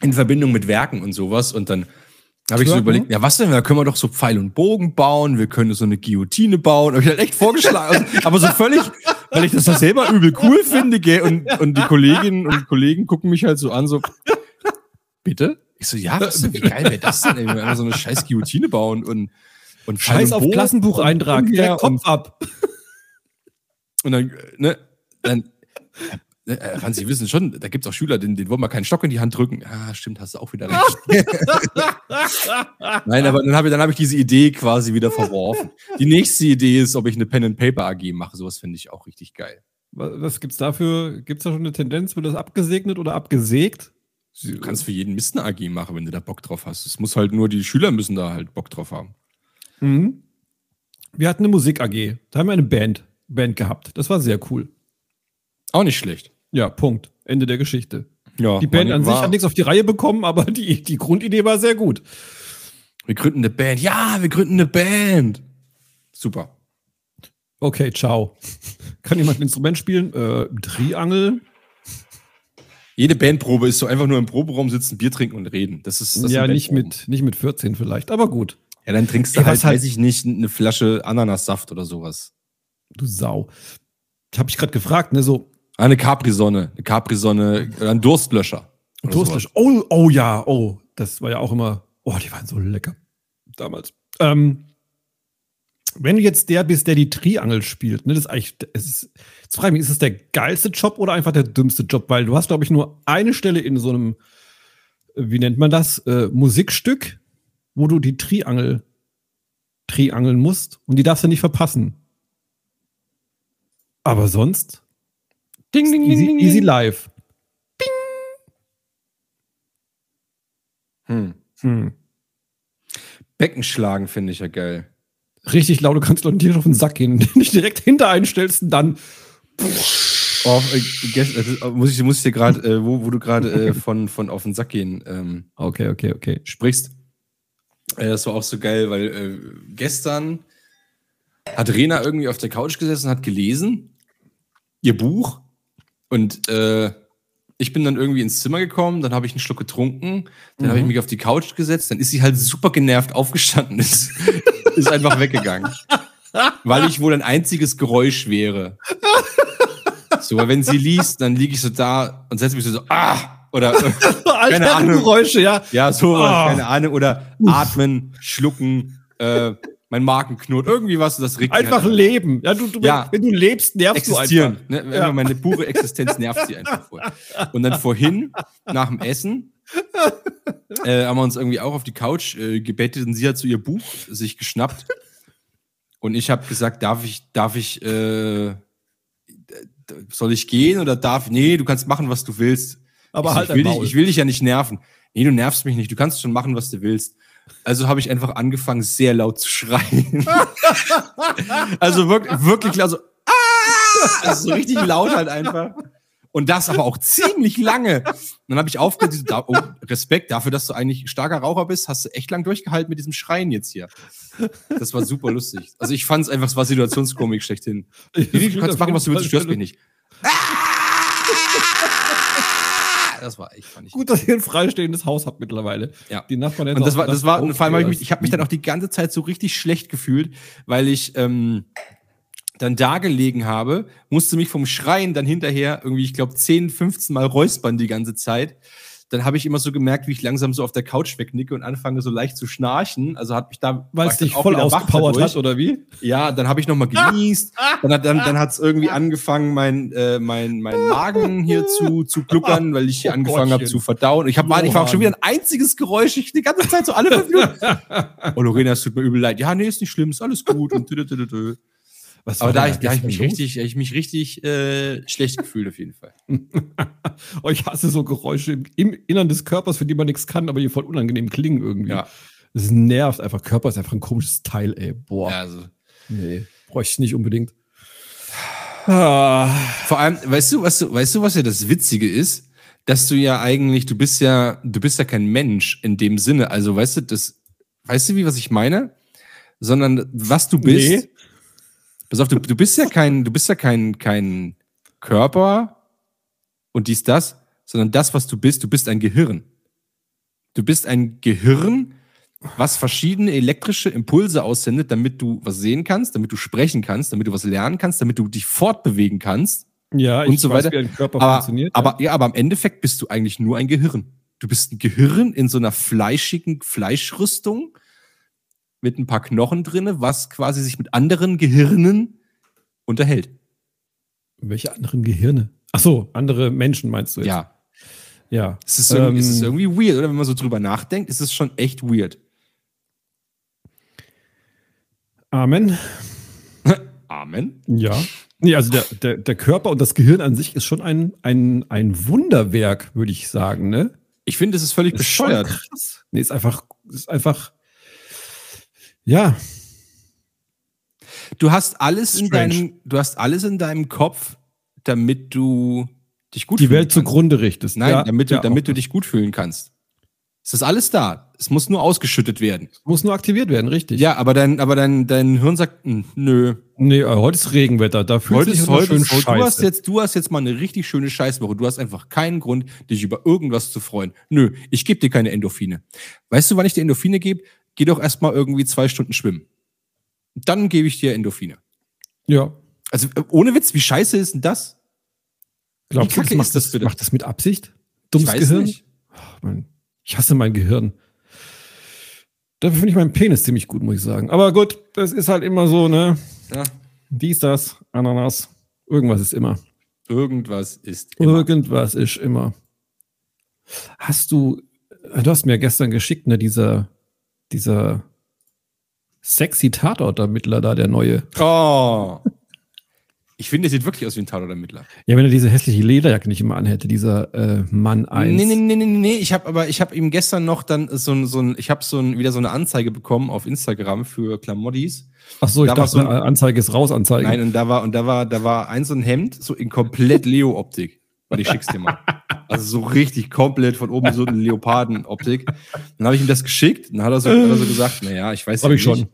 In Verbindung mit Werken und sowas. Und dann habe ich so überlegt, ja, was denn? Da können wir doch so Pfeil und Bogen bauen, wir können so eine Guillotine bauen. Hab ich halt echt vorgeschlagen. aber so völlig, weil ich das doch selber übel cool finde, gell? Und, und die Kolleginnen und Kollegen gucken mich halt so an, so, bitte? Ich so, ja, was denn, wie geil wäre das denn, ey, wenn wir so eine scheiß Guillotine bauen und, und Pfeil Scheiß und auf Bogen Klassenbucheintrag, und- und- Kopf ab. und dann, äh, ne, dann, äh, äh, Franz, Sie wissen schon, da gibt es auch Schüler, denen, denen wollen wir keinen Stock in die Hand drücken. Ah, stimmt, hast du auch wieder recht. Nein, aber dann habe ich, dann hab ich diese Idee quasi wieder verworfen. Die nächste Idee ist, ob ich eine Pen and Paper AG mache. Sowas finde ich auch richtig geil. Was, gibt's dafür? Gibt's da schon eine Tendenz? Wird das abgesegnet oder abgesägt? Du kannst für jeden Mist eine AG machen, wenn du da Bock drauf hast. Es muss halt nur, die Schüler müssen da halt Bock drauf haben. Mhm. Wir hatten eine Musik AG. Da haben wir eine Band, Band gehabt. Das war sehr cool. Auch nicht schlecht. Ja, Punkt. Ende der Geschichte. Ja, Die Band an sich hat nichts auf die Reihe bekommen, aber die, die Grundidee war sehr gut. Wir gründen eine Band. Ja, wir gründen eine Band. Super. Okay, ciao. Kann jemand ein Instrument spielen? Äh, Triangel? Jede Bandprobe ist so einfach nur im Proberaum sitzen, Bier trinken und reden. Das ist das ja, nicht mit, nicht mit 14 vielleicht, aber gut. Ja, dann trinkst du Ey, halt, was halt- weiß ich nicht, eine Flasche Ananassaft oder sowas. Du Sau. Ich habe ich gerade gefragt, ne, so Eine Capri-Sonne, eine Capri-Sonne, äh, ein Durstlöscher. Durstlöscher. Oh, oh ja, oh, das war ja auch immer, oh, die waren so lecker damals. Ähm, wenn du jetzt der bist, der die Triangel spielt, ne, das ist eigentlich, es ist, jetzt frage ich mich, ist es der geilste Job oder einfach der dümmste Job? Weil du hast, glaube ich, nur eine Stelle in so einem, äh, wie nennt man das, äh, Musikstück, wo du die Triangel triangeln musst und die darfst du nicht verpassen. Aber sonst Ding, ding, ding, easy, ding, easy ding. live. Hm. Hm. Becken schlagen finde ich ja geil. Richtig laut, du kannst Leuten tierisch auf den Sack gehen. Nicht direkt hinter einstellst und dann. Oh, äh, gest- also, muss ich, muss ich dir gerade, äh, wo, wo du gerade äh, von, von auf den Sack gehen ähm, Okay, okay, okay. sprichst. Äh, das war auch so geil, weil äh, gestern hat Rena irgendwie auf der Couch gesessen, hat gelesen, ihr Buch. Und äh, ich bin dann irgendwie ins Zimmer gekommen, dann habe ich einen Schluck getrunken, dann habe ich mich auf die Couch gesetzt, dann ist sie halt super genervt aufgestanden, ist, ist einfach weggegangen. Weil ich wohl ein einziges Geräusch wäre. So, weil wenn sie liest, dann liege ich so da und setze mich so, ah! Oder Alter, Ahnung. Geräusche, ja. ja, so, Ah. keine Ahnung. Oder atmen, schlucken, äh, mein Magen knurrt, irgendwie was, das regt Einfach halt leben. Ja, du, du, Ja. Wenn du lebst, nervst existieren. du einfach. Ne? Ja. Meine pure Existenz nervt sie einfach voll. Und dann vorhin, nach dem Essen, äh, haben wir uns irgendwie auch auf die Couch äh, gebettet und sie hat so ihr Buch sich geschnappt. Und ich habe gesagt, darf ich, darf ich, äh, soll ich gehen oder darf, nee, du kannst machen, was du willst. Aber ich, halt so, ich, will dich, ich will dich ja nicht nerven. Nee, du nervst mich nicht. Du kannst schon machen, was du willst. Also habe ich einfach angefangen, sehr laut zu schreien. also wirklich, wirklich laut, so, ah! also so richtig laut halt einfach. Und das aber auch ziemlich lange. Und dann habe ich aufgehört, oh, Respekt dafür, dass du eigentlich starker Raucher bist, hast du echt lang durchgehalten mit diesem Schreien jetzt hier. Das war super lustig. Also ich fand es einfach, es war Situationskomik schlechthin. Du kannst machen, was du willst, du störst mich nicht. Das war echt, fand ich. Gut, dass ihr ein freistehendes Haus habt mittlerweile. Ja. Die Nachbarn hätten Und das war, das war, oh, vor allem habe ich mich, ich habe mich dann auch die ganze Zeit so richtig schlecht gefühlt, weil ich ähm, dann da gelegen habe, musste mich vom Schreien dann hinterher irgendwie, ich glaube, 10, 15 Mal räuspern die ganze Zeit. Dann habe ich immer so gemerkt, wie ich langsam so auf der Couch wegnicke und anfange so leicht zu schnarchen. Also hat mich da Weil es dich auch voll ausgepowert hat, oder wie? Ja, dann habe ich noch mal genießt. Dann hat dann, dann hat's irgendwie angefangen, mein, äh, mein, mein Magen hier zu, zu gluckern, weil ich hier Oh angefangen habe zu verdauen. Ich, hab, war, ich war Johann. schon wieder ein einziges Geräusch. Ich die ganze Zeit so alle fünf Minuten. Oh, Lorena, es tut mir übel leid. Ja, nee, ist nicht schlimm, ist alles gut. Und tü, tü, tü. Was Aber da, ich, da ich mich los? richtig, ich mich richtig äh, schlecht gefühlt auf jeden Fall. Oh, ich hasse so Geräusche im, im Innern des Körpers, für die man nichts kann, aber die voll unangenehm klingen irgendwie. Ja. Das nervt einfach. Körper ist einfach ein komisches Teil, ey. Boah. Ja, also. Nee, bräuchte ich nicht unbedingt. Ah, Vor allem, weißt du, was du, weißt du, was ja das Witzige ist? Dass du ja eigentlich, du bist ja, du bist ja kein Mensch in dem Sinne. Also, weißt du, das, weißt du, wie, was ich meine? Sondern was du bist. Nee. Pass auf, du, du bist ja kein, du bist ja kein, kein Körper und dies, das, sondern das, was du bist, du bist ein Gehirn. Du bist ein Gehirn, was verschiedene elektrische Impulse aussendet, damit du was sehen kannst, damit du sprechen kannst, damit du was lernen kannst, damit du dich fortbewegen kannst ja, und so weiß, weiter. wie ein Körper aber, funktioniert. aber, ja, aber im Endeffekt bist du eigentlich nur ein Gehirn. Du bist ein Gehirn in so einer fleischigen Fleischrüstung mit ein paar Knochen drinne, was quasi sich mit anderen Gehirnen unterhält. Welche anderen Gehirne? Ach so, andere Menschen meinst du jetzt? Ja. Ja. Es ist, irgendwie, es ist Ähm, irgendwie weird, oder? Wenn man so drüber nachdenkt, ist es schon echt weird. Amen. Amen. Ja. Nee, also der, der, der Körper und das Gehirn an sich ist schon ein, ein, ein Wunderwerk, würde ich sagen, ne? Ich finde, es ist völlig ist bescheuert. krass. Nee, ist einfach, ist einfach, ja, Du hast alles in Strange. deinem, du hast alles in deinem Kopf, damit du dich gut die Welt kannst. zugrunde richtest. Nein, ja, damit du, ja, damit du dich gut fühlen kannst. Es ist alles da. Es muss nur ausgeschüttet werden. das. Muss nur aktiviert werden, richtig. Ja, aber dein, aber dein, dein Hirn sagt, "Hm, nö. Nee, äh, heute ist Regenwetter, da fühlt Heute sich ist heute, schön ist- heute du, hast scheiße. jetzt, du hast jetzt mal eine richtig schöne Scheißwoche. Du hast einfach keinen Grund, dich über irgendwas zu freuen. Nö, ich gebe dir keine Endorphine. Weißt du, wann ich dir Endorphine gebe? Geh doch erstmal irgendwie zwei Stunden schwimmen. Dann gebe ich dir Endorphine. Ja. Also äh, ohne Witz, wie scheiße ist denn das? Glaubst du, kacke das macht ist das das, bitte? macht das mit Absicht? Dummes Gehirn? nicht. Mann, ich hasse mein Gehirn. Dafür finde ich meinen Penis ziemlich gut, muss ich sagen. Aber gut, das ist halt immer so, ne? Ja, Dies, das, Ananas. Irgendwas ist immer. irgendwas ist immer. Irgendwas ist immer. Hast du, du hast mir gestern geschickt, ne, dieser, dieser sexy Tatort-Ermittler da, der neue. Oh. Ich finde, der sieht wirklich aus wie ein Tatortermittler. Ja, wenn er diese hässliche Lederjacke nicht immer anhätte, dieser äh, Mann 1. Nee, nee, nee, nee, nee. Ich habe aber, ich habe ihm gestern noch dann so ein, so ein ich habe so ein, wieder so eine Anzeige bekommen auf Instagram für Klamottis. Ach so, ich Da war dachte, so ein- eine Anzeige ist raus, Anzeige. Nein, und da war, und da war, da war ein so ein Hemd, so in komplett Leo-Optik. Weil ich schick's dir mal. Also so richtig komplett von oben so eine Leoparden-Optik. Dann habe ich ihm das geschickt und dann hat er so, hat er so gesagt, naja, ich weiß Hab ja ich schon. nicht.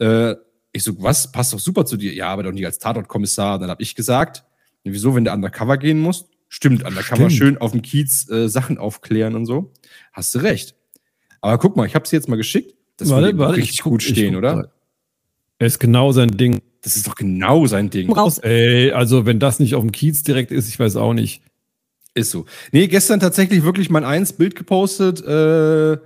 Äh, ich so, was? Passt doch super zu dir. Ja, aber doch nicht als Tatortkommissar. Dann habe ich gesagt, wieso, wenn du undercover gehen musst? Stimmt, undercover Stimmt. schön auf dem Kiez äh, Sachen aufklären und so. Hast du recht. Aber guck mal, ich habe sie jetzt mal geschickt. Das würde ihm richtig ich guck- gut stehen, guck oder? Er ist genau sein Ding. Das ist doch genau sein Ding. Raus. Ey, also wenn das nicht auf dem Kiez direkt ist, ich weiß auch nicht. Ist so. Nee, gestern tatsächlich wirklich mein eins Bild gepostet, äh,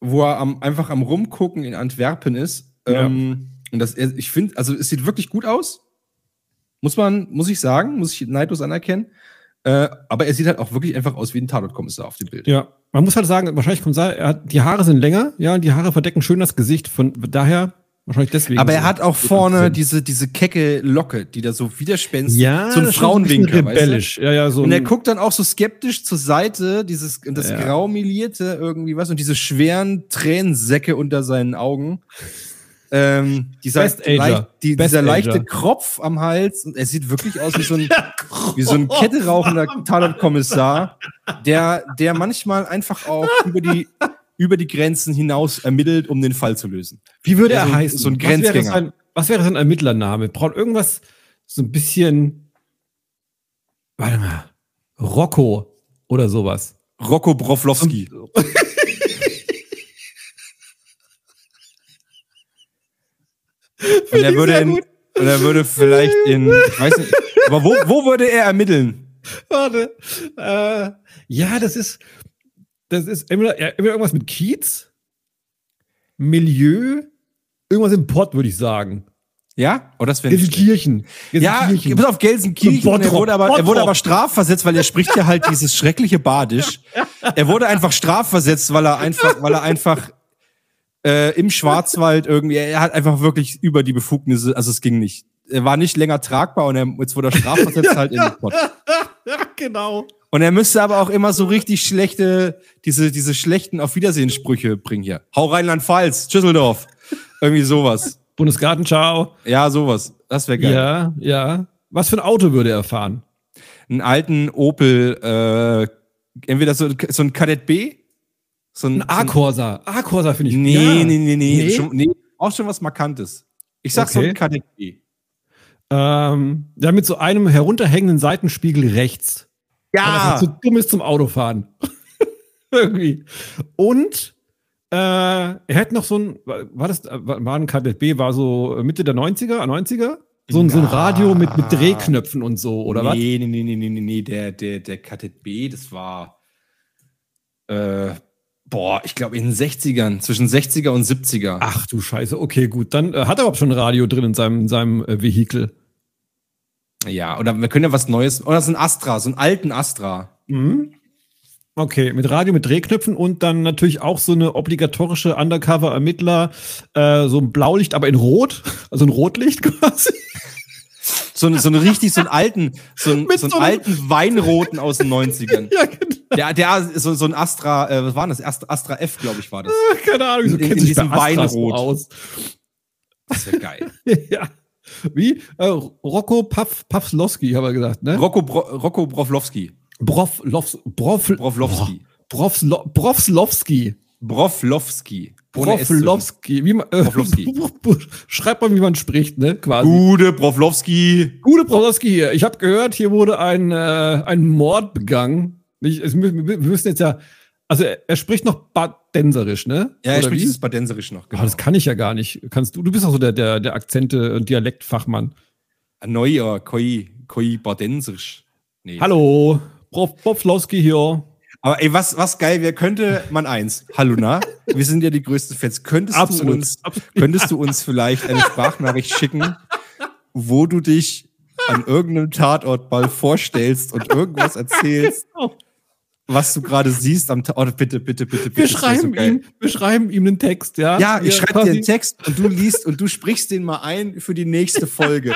wo er am, einfach am Rumgucken in Antwerpen ist. Ja. Ähm, und das, ich finde, also es sieht wirklich gut aus. Muss man, muss ich sagen, muss ich neidlos anerkennen. Äh, aber er sieht halt auch wirklich einfach aus wie ein Tatortkommissar auf dem Bild. Ja, man muss halt sagen, wahrscheinlich kommt er die Haare sind länger, ja, und die Haare verdecken schön das Gesicht, von daher wahrscheinlich deswegen. Aber er hat auch vorne diese, diese kecke Locke, die da so widerspenstig, ja, so ein Frauenwinkel, weißt du? rebellisch. Ja, ja, so Und er guckt dann auch so skeptisch zur Seite, dieses das Ja. graumelierte irgendwie was und diese schweren Tränensäcke unter seinen Augen. Ähm, dieser, leicht, die, dieser leichte. Kropf am Hals und er sieht wirklich aus wie so ein, wie so ein Kette rauchender Tatortkommissar, der, der manchmal einfach auch über die, über die Grenzen hinaus ermittelt, um den Fall zu lösen. Wie würde Ja, er so ein- heißen? so ein Was wäre Grenzgänger. sein, was wäre sein Ermittlername? Braucht irgendwas so ein bisschen. Warte mal. Rocco oder sowas. Rocco Broflowski. Und er würde, in, und er würde vielleicht in, ich weiß nicht, aber wo, wo würde er ermitteln? Warte. Äh, ja, das ist. Das ist entweder, ja, entweder irgendwas mit Kiez, Milieu, irgendwas im Pott, würde ich sagen. Ja? Oh, das wäre schlecht. Gelsenkirchen. Ja, Gelsenkirchen. bis auf Gelsenkirchen. Er wurde, aber, er wurde aber strafversetzt, weil er spricht ja halt dieses schreckliche Badisch. Er wurde einfach strafversetzt, weil er einfach, weil er einfach äh, im Schwarzwald irgendwie, er hat einfach wirklich über die Befugnisse, also es ging nicht. Er war nicht länger tragbar und er, jetzt wurde er strafversetzt halt in den Pott. genau. Und er müsste aber auch immer so richtig schlechte, diese, diese schlechten Auf Wiedersehen-Sprüche bringen hier. Hau Rheinland-Pfalz, Düsseldorf. Irgendwie sowas. Bundesgartenschau. Ja, sowas. Das wäre geil. Ja, ja. Was für ein Auto würde er fahren? Einen alten Opel, äh, entweder so, so ein Kadett B. So Ein A-Corsa. A-Corsa finde ich. Nee, ja. nee, nee, nee, Nee? Schon, nee. Auch schon was Markantes. Ich sag so Okay. ein Kadett B. Ähm, ja, mit so einem herunterhängenden Seitenspiegel rechts. Weil das halt zu dumm ist zum Autofahren. Irgendwie. Und äh, er hätte noch so ein, war das, war ein Kadett B, war so Mitte der 90er, 90er? So ein, so ein Ja. Radio mit, mit Drehknöpfen und so, oder was? nee, nee, nee, nee, nee, nee, nee, der, der, der Kadett B, das war, äh, boah, ich glaube in den 60ern, zwischen 60er und 70er. Ach du Scheiße, okay, gut. Dann äh, hat er überhaupt schon ein Radio drin in seinem, in seinem äh, Vehikel. Ja, oder wir können ja was Neues, oder so ein Astra, so einen alten Astra. Mhm. Okay, mit Radio, mit Drehknöpfen und dann natürlich auch so eine obligatorische Undercover-Ermittler, äh, so ein Blaulicht, aber in Rot, also ein Rotlicht quasi. So, so einen richtig, so einen alten, so einen, so einen so alten Weinroten aus den 90ern. ja, genau. Der, der, so, so ein Astra, äh, was war das? Astra, Astra F, glaube ich, war das. Keine Ahnung, wieso In- in kennt sich diesem Astra so Weinrot. aus? Das wäre geil. ja. Wie? Äh, Rocco Paf, Pawlowski, haben wir gesagt, ne? Rocco, Bro, Rocco Broflowski. Brof, Lof, Brof, Broflowski. Brofslo, Brofslowski. Broflowski. Broflowski. Wie man, äh, Broflowski. Schreibt mal, wie man spricht, ne? Quasi. Gude Broflowski. Gute Broflowski hier. Ich habe gehört, hier wurde ein, äh, ein Mord begangen. Ich, es, wir müssen jetzt ja. Also, er, er spricht noch Badenserisch, ne? Ja, er Oder spricht wie? dieses Badenserisch noch. Oh, das kann ich ja gar nicht. Kannst du? Du bist auch so der, der, der Akzente- und Dialektfachmann. Ein neuer Koi, Koi Badenserisch. Nee. Hallo, Prof. Broflowski hier. Aber ey, was, was geil wäre, könnte man eins. Hallo, na? Wir sind ja die größten Fans. Könntest du Absolut. uns, könntest du uns vielleicht eine Sprachnachricht schicken, wo du dich an irgendeinem Tatort mal vorstellst und irgendwas erzählst, was du gerade siehst am Tatort? Oh, bitte, bitte, bitte, bitte. Wir schreiben so ihm, wir schreiben ihm einen Text, ja? Ja, ich schreibe dir einen Text und du liest und du sprichst den mal ein für die nächste Folge.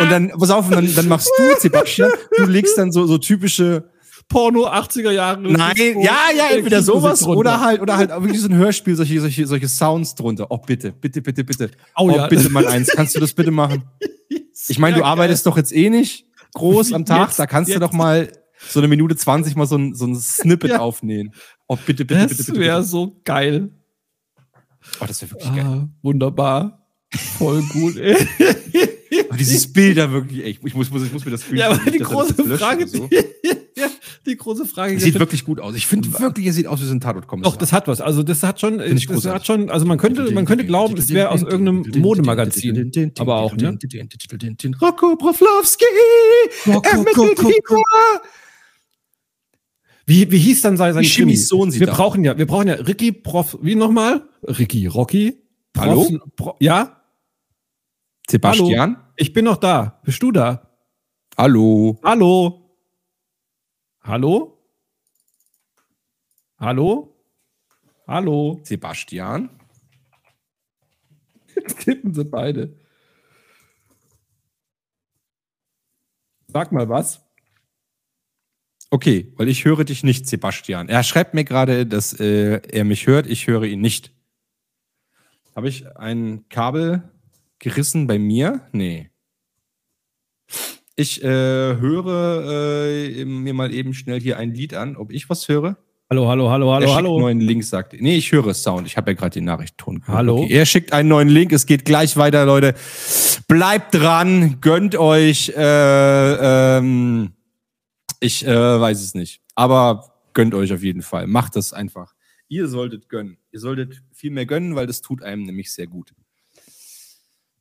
Und dann, pass auf, und dann, dann machst du, Sebastian, du legst dann so, so typische, Porno 80er Jahre. nein, ja, ja, entweder sowas oder halt, oder halt wirklich so ein Hörspiel, solche, solche, solche Sounds drunter. Oh, bitte, bitte, bitte, bitte. Oh, ja. bitte mal eins. Kannst du das bitte machen? Ich meine, du arbeitest doch jetzt eh nicht groß am Tag, Jetzt, da kannst jetzt. du doch mal so eine Minute 20 mal so ein, so ein Snippet Ja. aufnehmen. Oh, bitte, bitte, bitte, Das bitte. wäre bitte. so geil. Oh, das wäre wirklich geil. Ah, wunderbar. Voll gut. Aber dieses Bild da wirklich, ey, ich muss, muss, ich muss mir das fühlen. ja, aber die das große Frage, So. ja, die große Frage. Sieht wirklich gut aus. Ich finde wirklich, er sieht aus wie so ein Tatort-Kommissar. Doch, das hat was. Also das hat schon, ich das hat schon, also man könnte, man könnte glauben, es wäre aus irgendeinem Modemagazin. Aber auch, ne? Rocco Broflowski! Rocco, Er mittelt Rocco, wieder! Wie, wie hieß dann sein, sein Schimmys Sohn sieht Wir er brauchen ja, wir brauchen ja Ricky Prof, wie nochmal? Ricky, Rocky? Hallo? Prof, Pro, ja? Sebastian? Ich bin noch da. Bist du da? Hallo. Hallo? Hallo? Hallo? Hallo? Sebastian? Jetzt tippen sie beide. Sag mal was. Okay, weil ich höre dich nicht, Sebastian. Er schreibt mir gerade, dass äh, er mich hört, ich höre ihn nicht. Habe ich ein Kabel gerissen bei mir? Nee. Ich äh, höre äh, mir mal eben schnell hier ein Lied an, ob ich was höre. Hallo, hallo, hallo, er hallo, schickt hallo. einen neuen Link, sagt. Nee, ich höre Sound. Ich habe ja gerade die Nachrichtton gehört. Hallo? Okay. Er schickt einen neuen Link. Es geht gleich weiter, Leute. Bleibt dran, gönnt euch. Äh, ähm, ich äh, weiß es nicht. Aber gönnt euch auf jeden Fall. Macht das einfach. Ihr solltet gönnen. Ihr solltet viel mehr gönnen, weil das tut einem nämlich sehr gut.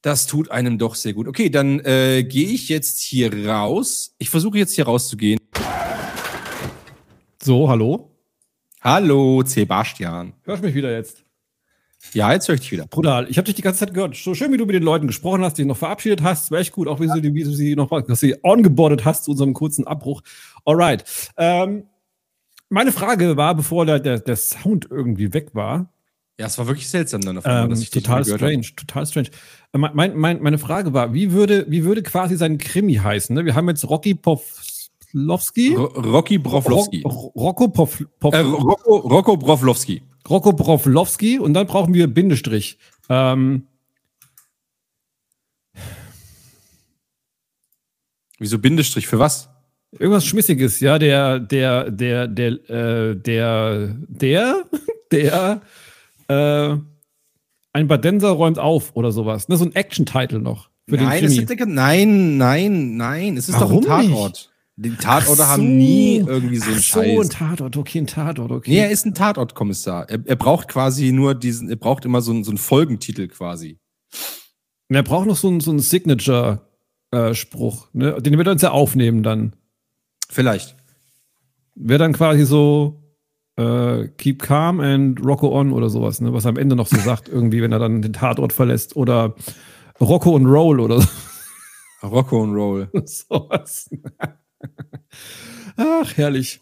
Das tut einem doch sehr gut. Okay, dann äh, gehe ich jetzt hier raus. Ich versuche jetzt hier rauszugehen. So, hallo? Hallo, Sebastian. Hörst du mich wieder jetzt? Ja, jetzt höre ich dich wieder. Bruder, ich habe dich die ganze Zeit gehört. So schön, wie du mit den Leuten gesprochen hast, die noch verabschiedet hast. War echt gut, auch wie du, wie du sie noch dass sie ongeboardet hast zu unserem kurzen Abbruch. Alright. Ähm, meine Frage war, bevor der, der, der Sound irgendwie weg war, Ja, es war wirklich seltsam dann auf einmal, ähm, dass ich total strange, total strange. Äh, mein, mein, mein, meine Frage war, wie würde, wie würde quasi sein Krimi heißen? Ne? Wir haben jetzt Rocky habe. Ro- Rocky Broflowski. Ro- Rocco Pow- Pow- Äh, Rocco, Rocco Broflowski. Rocco Broflowski und dann brauchen wir Bindestrich. Ähm, Wieso Bindestrich für was? irgendwas Schmissiges, ja, der, der, der, der, äh, der, der, der, äh, ein Badenser räumt auf oder sowas. Ne, so ein Action-Title noch für nein, den Krimi. ist, der- nein, nein, nein. Es ist Warum doch ein Tatort. Die Tatorte Ach haben so. nie irgendwie so einen Ach so, Scheiß. ein Tatort, okay, ein Tatort, okay. Nee, er ist ein Tatortkommissar. Er, er braucht quasi nur diesen, er braucht immer so einen, so einen Folgentitel quasi. Und er braucht noch so einen, so einen Signature-Spruch, ne? Den wird er uns ja aufnehmen dann. Vielleicht. Wäre dann quasi so äh, Keep calm and Rocco on oder sowas, ne? Was er am Ende noch so sagt, irgendwie, wenn er dann den Tatort verlässt. Oder Rocco und Roll oder so. Rocco und Roll. sowas. Ach, herrlich.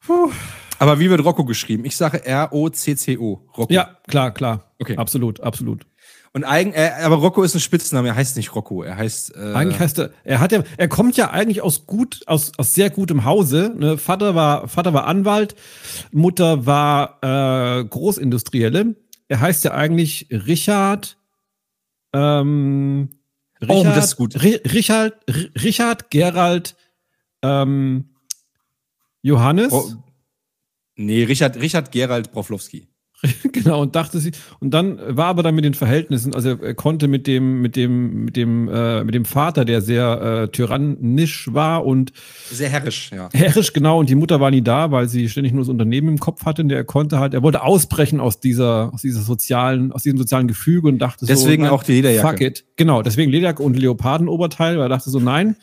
Puh. Aber wie wird Rocco geschrieben? Ich sage R-O-C-C-O. Rocco. Ja, klar, klar. Okay. Absolut, absolut. Und eigen, äh, aber Rocco ist ein Spitzname. Er heißt nicht Rocco. Er heißt. Äh, Eigentlich heißt er, er hat ja, er kommt ja eigentlich aus gut, aus, aus sehr gutem Hause. Ne? Vater war, Vater war Anwalt, Mutter war äh, Großindustrielle. Er heißt ja eigentlich Richard. Ähm, Richard, Oh, das ist gut. Ri- Richard, R- Richard Gerald ähm, Johannes. Ro- nee, Richard, Richard Gerald Broflowski. genau, und dachte sie, und dann war aber dann mit den Verhältnissen, also er konnte mit dem, mit dem, mit dem, äh, mit dem Vater, der sehr äh, tyrannisch war und Sehr herrisch, ja. herrisch, genau, und die Mutter war nie da, weil sie ständig nur das Unternehmen im Kopf hatte, und er konnte halt, er wollte ausbrechen aus dieser, aus dieser sozialen, aus diesem sozialen Gefüge und dachte Deswegen so, nein, auch die Lederjacke. Fuck it. Genau, deswegen Lederjacke und Leopardenoberteil, weil er dachte so, nein,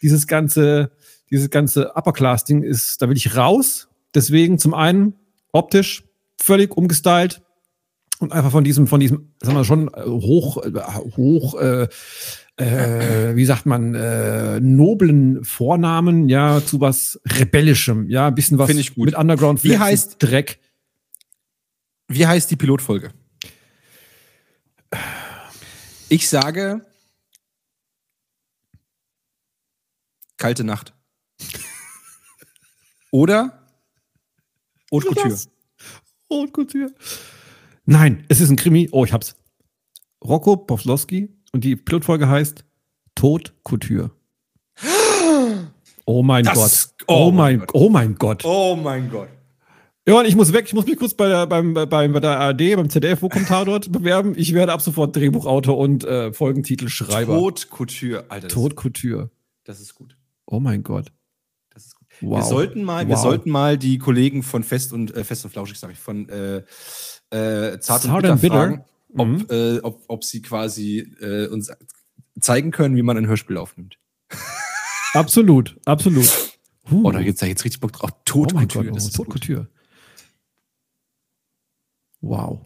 dieses ganze, dieses ganze Upper-Class-Ding ist, da will ich raus. Deswegen zum einen optisch völlig umgestylt und einfach von diesem, von diesem, sagen wir schon, äh, hoch, äh, hoch, äh, äh, wie sagt man, äh, noblen Vornamen, ja, zu was Rebellischem, ja, ein bisschen was Find ich gut. mit Underground Wie heißt- Dreck. Wie heißt die Pilotfolge? Ich sage Kalte Nacht. Oder Haute Couture. Haute Couture. Nein, es ist ein Krimi. Oh, ich hab's. Rocco Pawlowski und die Pilotfolge heißt Tod Couture. Oh mein Das- Gott. oh Oh, mein mein, oh mein Gott. Oh mein Gott. Johann, ich muss weg. Ich muss mich kurz bei der, beim, beim, bei der ARD, beim ZDF, wo Kommentar dort bewerben. Ich werde ab sofort Drehbuchautor und äh, Folgentitelschreiber. Haute Couture. Alter, Tod Couture. das ist gut. Oh mein Gott. Das. Wow. Wir sollten mal, wir Wow. sollten mal die Kollegen von Fest und äh, Fest und Flauschig, sag ich, von äh, äh, Zart, Zart und Bitter, Bitter. fragen, ob, Mhm. äh, ob, ob sie quasi äh, uns zeigen können, wie man ein Hörspiel aufnimmt. Absolut, absolut. Huh. Oh, da geht's da jetzt richtig Bock drauf. oh das oh, gut. Couture. Wow.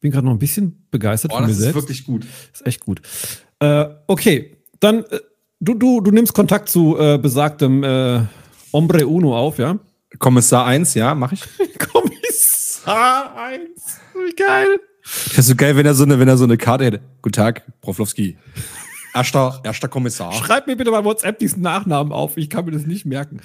Bin gerade noch ein bisschen begeistert Oh, von mir das ist selbst. wirklich gut. ist echt gut. Äh, okay, dann äh, du, du, du nimmst Kontakt zu äh, besagtem Hombre Uno auf, ja? Kommissar 1, ja, mach ich. Kommissar 1. Wie geil. Das ist so geil, wenn er so eine, wenn er so eine Karte hätte. Guten Tag, Proflowski. Erster, erster Kommissar. Schreib mir bitte bei WhatsApp diesen Nachnamen auf. Ich kann mir das nicht merken.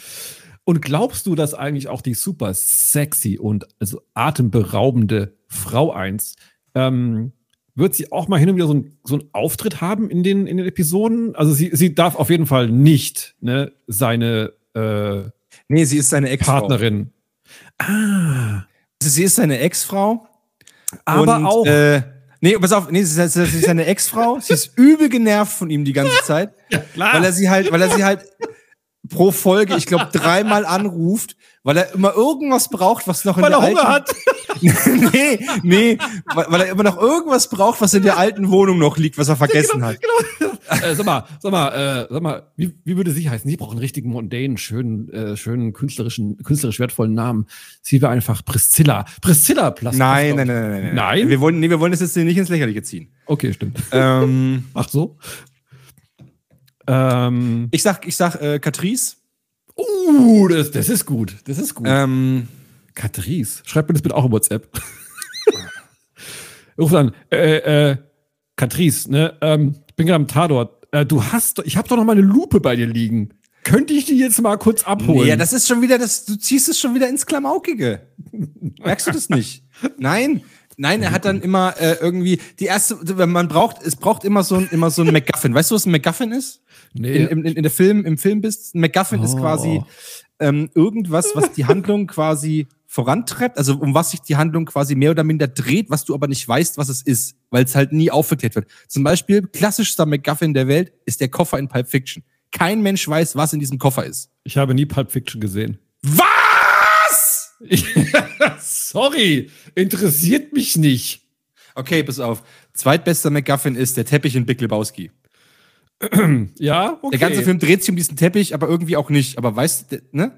Und glaubst du, dass eigentlich auch die super sexy und also atemberaubende Frau 1 ähm, wird sie auch mal hin und wieder so, ein, so einen Auftritt haben in den, in den Episoden? Also sie, sie darf auf jeden Fall nicht ne, seine äh, Nee, sie ist seine Ex-Frau. Partnerin. Ah, Sie ist seine Ex-Frau. aber und, auch. Äh, nee, pass auf, nee, sie ist, sie ist seine Ex-Frau. sie ist übel genervt von ihm die ganze Zeit. klar. Weil er sie halt, weil er sie halt pro Folge, ich glaube, dreimal anruft, weil er immer irgendwas braucht, was noch in weil der er Hunger alten, hat. nee, nee, weil, weil er immer noch irgendwas braucht, was in der alten Wohnung noch liegt, was er vergessen hat. Genau. äh, sag mal, sag mal, äh, sag mal, wie, wie würde sie heißen? Sie braucht einen richtigen mondänen, schönen, äh, schönen künstlerischen, künstlerisch wertvollen Namen. Sie wäre einfach Priscilla. Priscilla Plastik. Nein, nein, nein, nein, nein. Nein? Wir wollen, nee, wir wollen das jetzt nicht ins Lächerliche ziehen. Okay, stimmt. ähm, Ach so. Ähm, ich sag, ich sag, äh, Catrice. uh, das, das ist gut. Das ist gut. Ähm, Catrice. Schreib mir das bitte auch in WhatsApp. Ruf an. Äh, äh, Catrice, ne? Ähm, ich bin gerade am Tatort. Äh, du hast, ich habe doch noch mal eine Lupe bei dir liegen. Könnte ich die jetzt mal kurz abholen? ja, das ist schon wieder, das, du ziehst es schon wieder ins Klamaukige. Merkst du das nicht? Nein. Nein, er hat dann immer äh, irgendwie die erste, man braucht, es braucht immer so ein, immer so ein MacGuffin. Weißt du, was ein MacGuffin ist? Nee. In, in, in der Film, im Film bist. Ein MacGuffin ist Oh. quasi ähm, irgendwas, was die Handlung quasi vorantreibt, also um was sich die Handlung quasi mehr oder minder dreht, was du aber nicht weißt, was es ist, weil es halt nie aufgeklärt wird. Zum Beispiel, klassischster MacGuffin der Welt ist der Koffer in Pulp Fiction. Kein Mensch weiß, was in diesem Koffer ist. Ich habe nie Pulp Fiction gesehen. Was? Sorry, interessiert mich nicht. Okay, pass auf. Zweitbester MacGuffin ist der Teppich in Big Lebowski. Ja, okay. Der ganze Film dreht sich um diesen Teppich, aber irgendwie auch nicht. Aber weißt du, ne?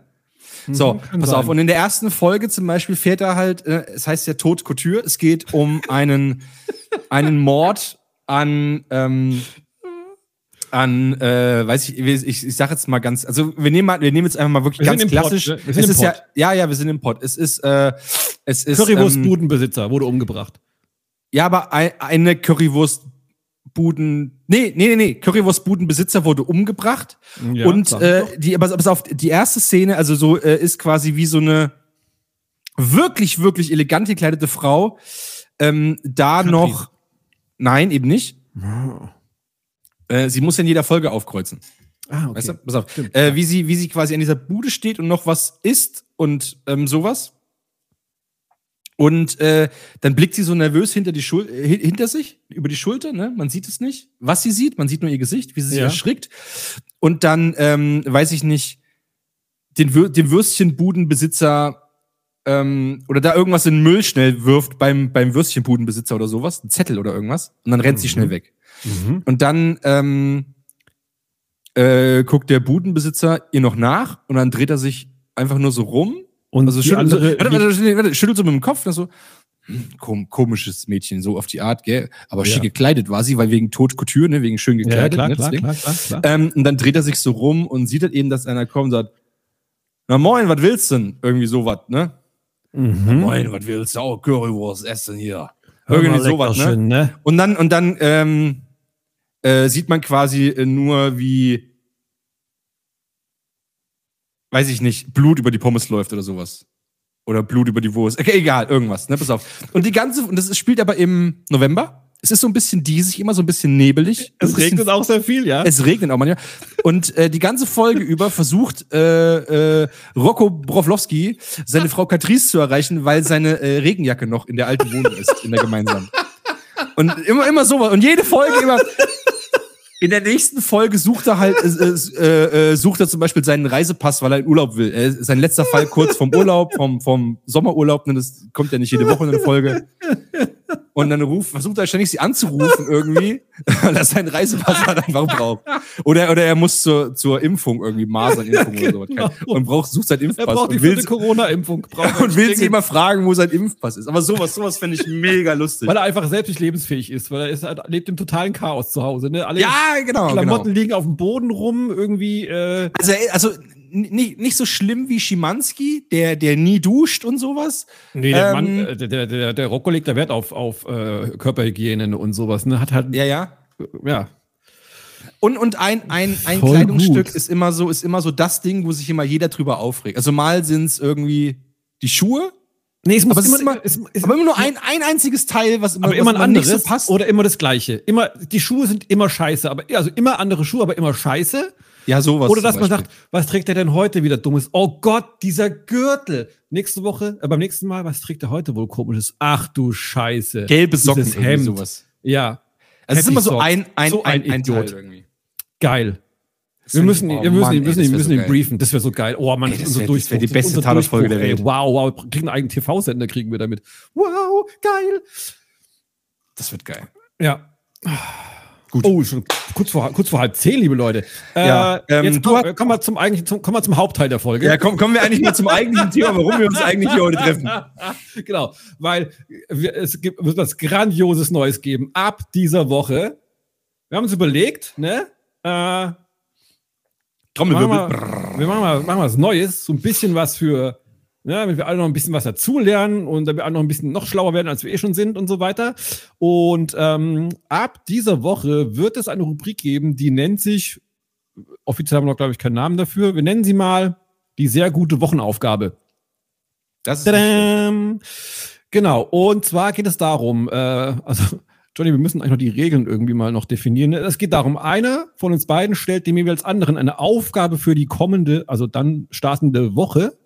So, Mhm, pass sein. auf. Und in der ersten Folge zum Beispiel fährt er halt, äh, es heißt ja Tod Couture. Es geht um einen, einen Mord an, ähm, an, äh, weiß ich, ich, ich, sag jetzt mal ganz, also wir nehmen mal, wir nehmen jetzt einfach mal wirklich Wir ganz klassisch. ne? Wir es sind im ist ja, ja, ja, wir sind im Pott. Es ist, äh, es ist. ähm, Currywurstbudenbesitzer wurde umgebracht. ja, aber ein, eine Currywurstbuden. Nee, nee, nee, nee. Currywurstbudenbesitzer wurde umgebracht. Ja, und äh, die, aber pass auf, die erste Szene, also so, äh, ist quasi wie so eine wirklich, wirklich elegant gekleidete Frau. Ähm, da noch. Nein, eben nicht. Äh, sie muss ja in jeder Folge aufkreuzen. Ah, okay. Weißt du? Pass auf. Äh, wie, sie, wie sie quasi an dieser Bude steht und noch was isst und ähm, sowas. Und äh, dann blickt sie so nervös hinter, die Schul äh, hin- hinter sich, über die Schulter, ne? Man sieht es nicht, was sie sieht, man sieht nur ihr Gesicht, wie sie sich Ja. erschrickt. Und dann, ähm, weiß ich nicht, den, Wür den Würstchenbudenbesitzer ähm, oder da irgendwas in den Müll schnell wirft beim, beim Würstchenbudenbesitzer oder sowas, ein Zettel oder irgendwas, und dann rennt sie schnell weg. Mhm. Und dann ähm, äh, guckt der Budenbesitzer ihr noch nach und dann dreht er sich einfach nur so rum. Und Also schüttelt, so, andere- warte, warte, warte, warte, schüttelt so mit dem Kopf, das so, hm, kom komisches Mädchen, so auf die Art, gell? Aber Ja. schick gekleidet war sie, weil wegen Tod Couture, ne, wegen schön ja, gekleidet. klar, ne, klar, klar, klar, klar. Ähm, und dann dreht er sich so rum und sieht halt eben, dass einer kommt und sagt, na moin, was willst du denn? Irgendwie sowas, ne? Mhm. Moin, was willst du? Oh, Currywurst essen hier. Hör Irgendwie sowas, ne? Leckerchen, ne? Und dann, und dann ähm, äh, sieht man quasi nur, wie weiß ich nicht, Blut über die Pommes läuft oder sowas. Oder Blut über die Wurst. Okay, egal, irgendwas, ne? Pass auf. Und die ganze, und das spielt aber im November. Es ist so ein bisschen diesig, immer so ein bisschen nebelig. Es bisschen regnet auch sehr viel, ja. Es regnet auch manchmal. Und äh, die ganze Folge über versucht äh, äh, Rocco Broflowski seine Frau Catrice zu erreichen, weil seine äh, Regenjacke noch in der alten Wohnung ist, in der gemeinsamen. Und immer, immer sowas. Und jede Folge immer. In der nächsten Folge sucht er halt, äh, äh, äh, sucht er zum Beispiel seinen Reisepass, weil er in Urlaub will. Äh, sein letzter Fall kurz vom Urlaub, vom, vom Sommerurlaub, denn das kommt ja nicht jede Woche in eine Folge. Und dann ruft, versucht er ständig sie anzurufen irgendwie, weil er seinen Reisepass halt einfach braucht. Oder, oder er muss zur, zur Impfung irgendwie, Masernimpfung oder sowas. Genau. Und braucht, sucht seinen Impfpass. Er braucht die vierte Corona-Impfung. und will sie immer fragen, wo sein Impfpass ist. Aber sowas, sowas fände ich mega lustig. Weil er einfach selbst nicht lebensfähig ist, weil er ist, er lebt im totalen Chaos zu Hause. Ne? Alle ja, genau, Klamotten genau. liegen auf dem Boden rum, irgendwie. Äh, Also, also nicht, nicht so schlimm wie Schimanski, der, der nie duscht und sowas. nee, der Ähm, Mann, äh, der, der, der, der Rocco legt da Wert auf, auf äh, Körperhygiene und sowas. Ne? Hat halt, Ja, ja. ja. Und, und ein, ein, ein Voll Kleidungsstück gut. ist immer so, ist immer so das Ding, wo sich immer jeder drüber aufregt. Also mal sind es irgendwie die Schuhe, Nee, es muss aber es ist immer, es, es, aber immer nur ein, ein einziges Teil, was immer, aber was immer ein anderes so passt. oder immer das gleiche. Immer, die Schuhe sind immer scheiße, aber also immer andere Schuhe, aber immer scheiße. Ja, sowas. Oder dass man sagt, was trägt er denn heute wieder dummes? Oh Gott, dieser Gürtel. Nächste Woche, äh, beim nächsten Mal, was trägt er heute wohl komisches? Ach du Scheiße. gelbe Socken, Dieses Hemd. sowas. Ja, Also es ist immer so ein, ein, So ein, ein ein, Idiot. Irgendwie. geil. Das Wir müssen, ich- ihn, oh wir müssen, Mann, ihn, ey, müssen, ihn, wär müssen so ihn geil. briefen. Das wäre so geil. Oh Mann, Ey, das unser wär- das wär die beste Tatortfolge der ey. Welt. Wow, wow, wir kriegen einen eigenen TV-Sender, kriegen wir damit. Wow, geil. Das wird geil. Ja. Gut. Oh, schon kurz vor, kurz vor halb zehn, liebe Leute. Äh, Ja, ähm, jetzt komm, hast- kommen wir zum eigentlichen, zum, kommen wir zum Hauptteil der Folge. Ja, komm, kommen wir eigentlich mal zum eigentlichen Thema, warum wir uns eigentlich hier heute treffen. genau, weil wir, es gibt, wird was Grandioses Neues geben ab dieser Woche. Wir haben uns überlegt, ne? Äh, Trommelwirbel. wir, wir machen mal, machen mal was Neues, so ein bisschen was für, ne, damit wir alle noch ein bisschen was dazulernen und damit wir alle noch ein bisschen noch schlauer werden, als wir eh schon sind und so weiter. Und ähm, ab dieser Woche wird es eine Rubrik geben, die nennt sich, offiziell haben wir noch, glaube ich, keinen Namen dafür, wir nennen sie mal die sehr gute Wochenaufgabe. Das ist. Tadam! Genau, und zwar geht es darum, äh, also Johnny, wir müssen eigentlich noch die Regeln irgendwie mal noch definieren. Es geht darum, einer von uns beiden stellt dem jeweils anderen eine Aufgabe für die kommende, also dann startende Woche,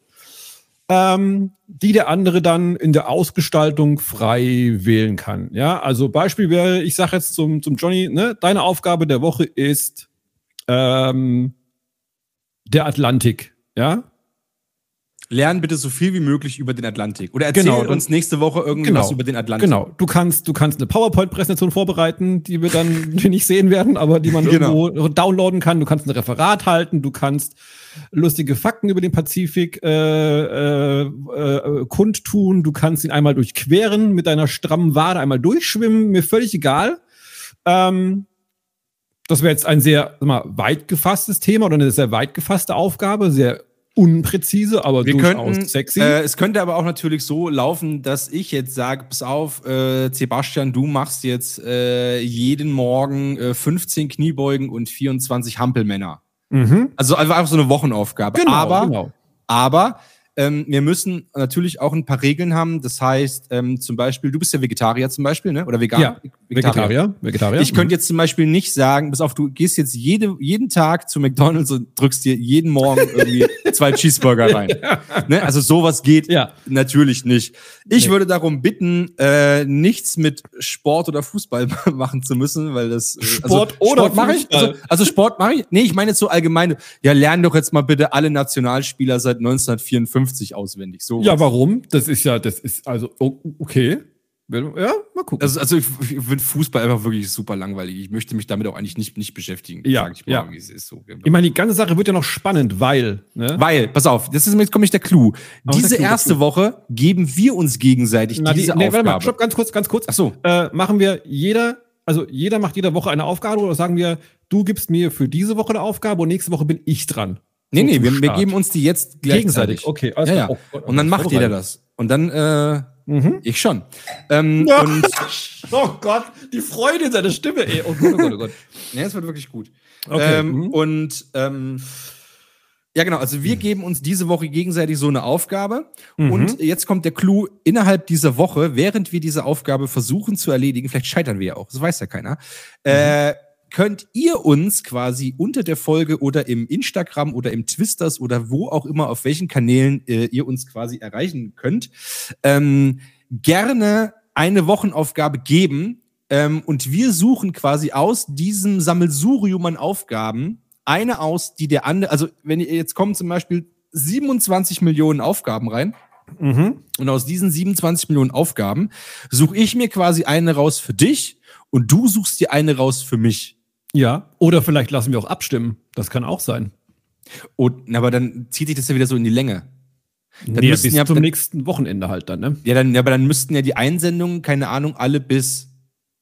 ähm, die der andere dann in der Ausgestaltung frei wählen kann. Ja, also Beispiel wäre, ich sage jetzt zum, zum Johnny, ne, deine Aufgabe der Woche ist ähm, der Atlantik. Ja, Lernen bitte so viel wie möglich über den Atlantik. Oder erzähl Genau, uns nächste Woche irgendwas Genau. über den Atlantik. Genau, du kannst, du kannst eine PowerPoint-Präsentation vorbereiten, die wir dann die nicht sehen werden, aber die man Genau. irgendwo downloaden kann. Du kannst ein Referat halten, du kannst lustige Fakten über den Pazifik äh, äh, äh, kundtun, du kannst ihn einmal durchqueren mit deiner strammen Wade, einmal durchschwimmen, mir völlig egal. Ähm, das wäre jetzt ein sehr mal, weit gefasstes Thema oder eine sehr weit gefasste Aufgabe, sehr unpräzise, aber Wir durchaus könnten, sexy. Äh, es könnte aber auch natürlich so laufen, dass ich jetzt sage, pass auf, äh, Sebastian, du machst jetzt äh, jeden Morgen äh, 15 Kniebeugen und 24 Hampelmänner. mhm. Also einfach so eine Wochenaufgabe. Genau, aber genau. aber ähm, wir müssen natürlich auch ein paar Regeln haben. Das heißt, ähm, zum Beispiel, du bist ja Vegetarier zum Beispiel, ne? Oder vegan? Ja, Vegetarier. Vegetarier. Ich könnte jetzt zum Beispiel nicht sagen, pass auf, du gehst jetzt jede, jeden Tag zu McDonalds und drückst dir jeden Morgen irgendwie zwei Cheeseburger rein. Ne? Also sowas geht Ja. natürlich nicht. Ich Nee. würde darum bitten, äh, nichts mit Sport oder Fußball machen zu müssen, weil das äh, Sport also, oder Sport mache ich. Fußball. Also, also Sport mache ich. Nee, ich meine jetzt so allgemein. Ja, lern doch jetzt mal bitte alle Nationalspieler seit 1954 auswendig. So. Ja, warum? Das ist ja, das ist also okay. Ja, mal gucken. Also, also ich, ich finde Fußball einfach wirklich super langweilig. Ich möchte mich damit auch eigentlich nicht, nicht beschäftigen. Ja, ich ja. so. ich meine, die ganze Sache wird ja noch spannend, weil, ne? Weil, pass auf, das ist jetzt komme ich der Clou. Ist Diese der Clou, erste Clou? Woche geben wir uns gegenseitig Na, die, diese nee, warte mal, Aufgabe. stopp, ganz kurz, ganz kurz. Ach so. Äh, machen wir jeder, also jeder macht jede Woche eine Aufgabe oder sagen wir, du gibst mir für diese Woche eine Aufgabe und nächste Woche bin ich dran. Nee, nee, wir, wir geben uns die jetzt gegenseitig. gleichzeitig. Okay, alles Ja, ja. klar. Oh, Und dann macht jeder das. Und dann, äh, Mhm. ich schon. Ähm, Ja. Und, Oh Gott, die Freude in seiner Stimme, ey. Oh Gott, oh Gott, oh Gott. nee, es wird wirklich gut. Okay, Ähm, mhm. Und, ähm, Ja, genau. Also wir geben uns diese Woche gegenseitig so eine Aufgabe. Mhm. Und jetzt kommt der Clou, innerhalb dieser Woche, während wir diese Aufgabe versuchen zu erledigen, vielleicht scheitern wir ja auch, das weiß ja keiner, äh, könnt ihr uns quasi unter der Folge oder im Instagram oder im Twisters oder wo auch immer, auf welchen Kanälen äh, ihr uns quasi erreichen könnt, ähm, gerne eine Wochenaufgabe geben. Ähm, und wir suchen quasi aus diesem Sammelsurium an Aufgaben eine aus, die der andere, also wenn ihr jetzt kommen zum Beispiel 27 Millionen Aufgaben rein, Mhm. und aus diesen 27 Millionen Aufgaben suche ich mir quasi eine raus für dich und du suchst dir eine raus für mich. Ja. Oder vielleicht lassen wir auch abstimmen. Das kann auch sein. Und, aber dann zieht sich das ja wieder so in die Länge. Dann Nee, müssten bis ja, zum dann, nächsten Wochenende halt dann, ne? ja, dann, ja, aber dann müssten ja die Einsendungen, keine Ahnung, alle bis,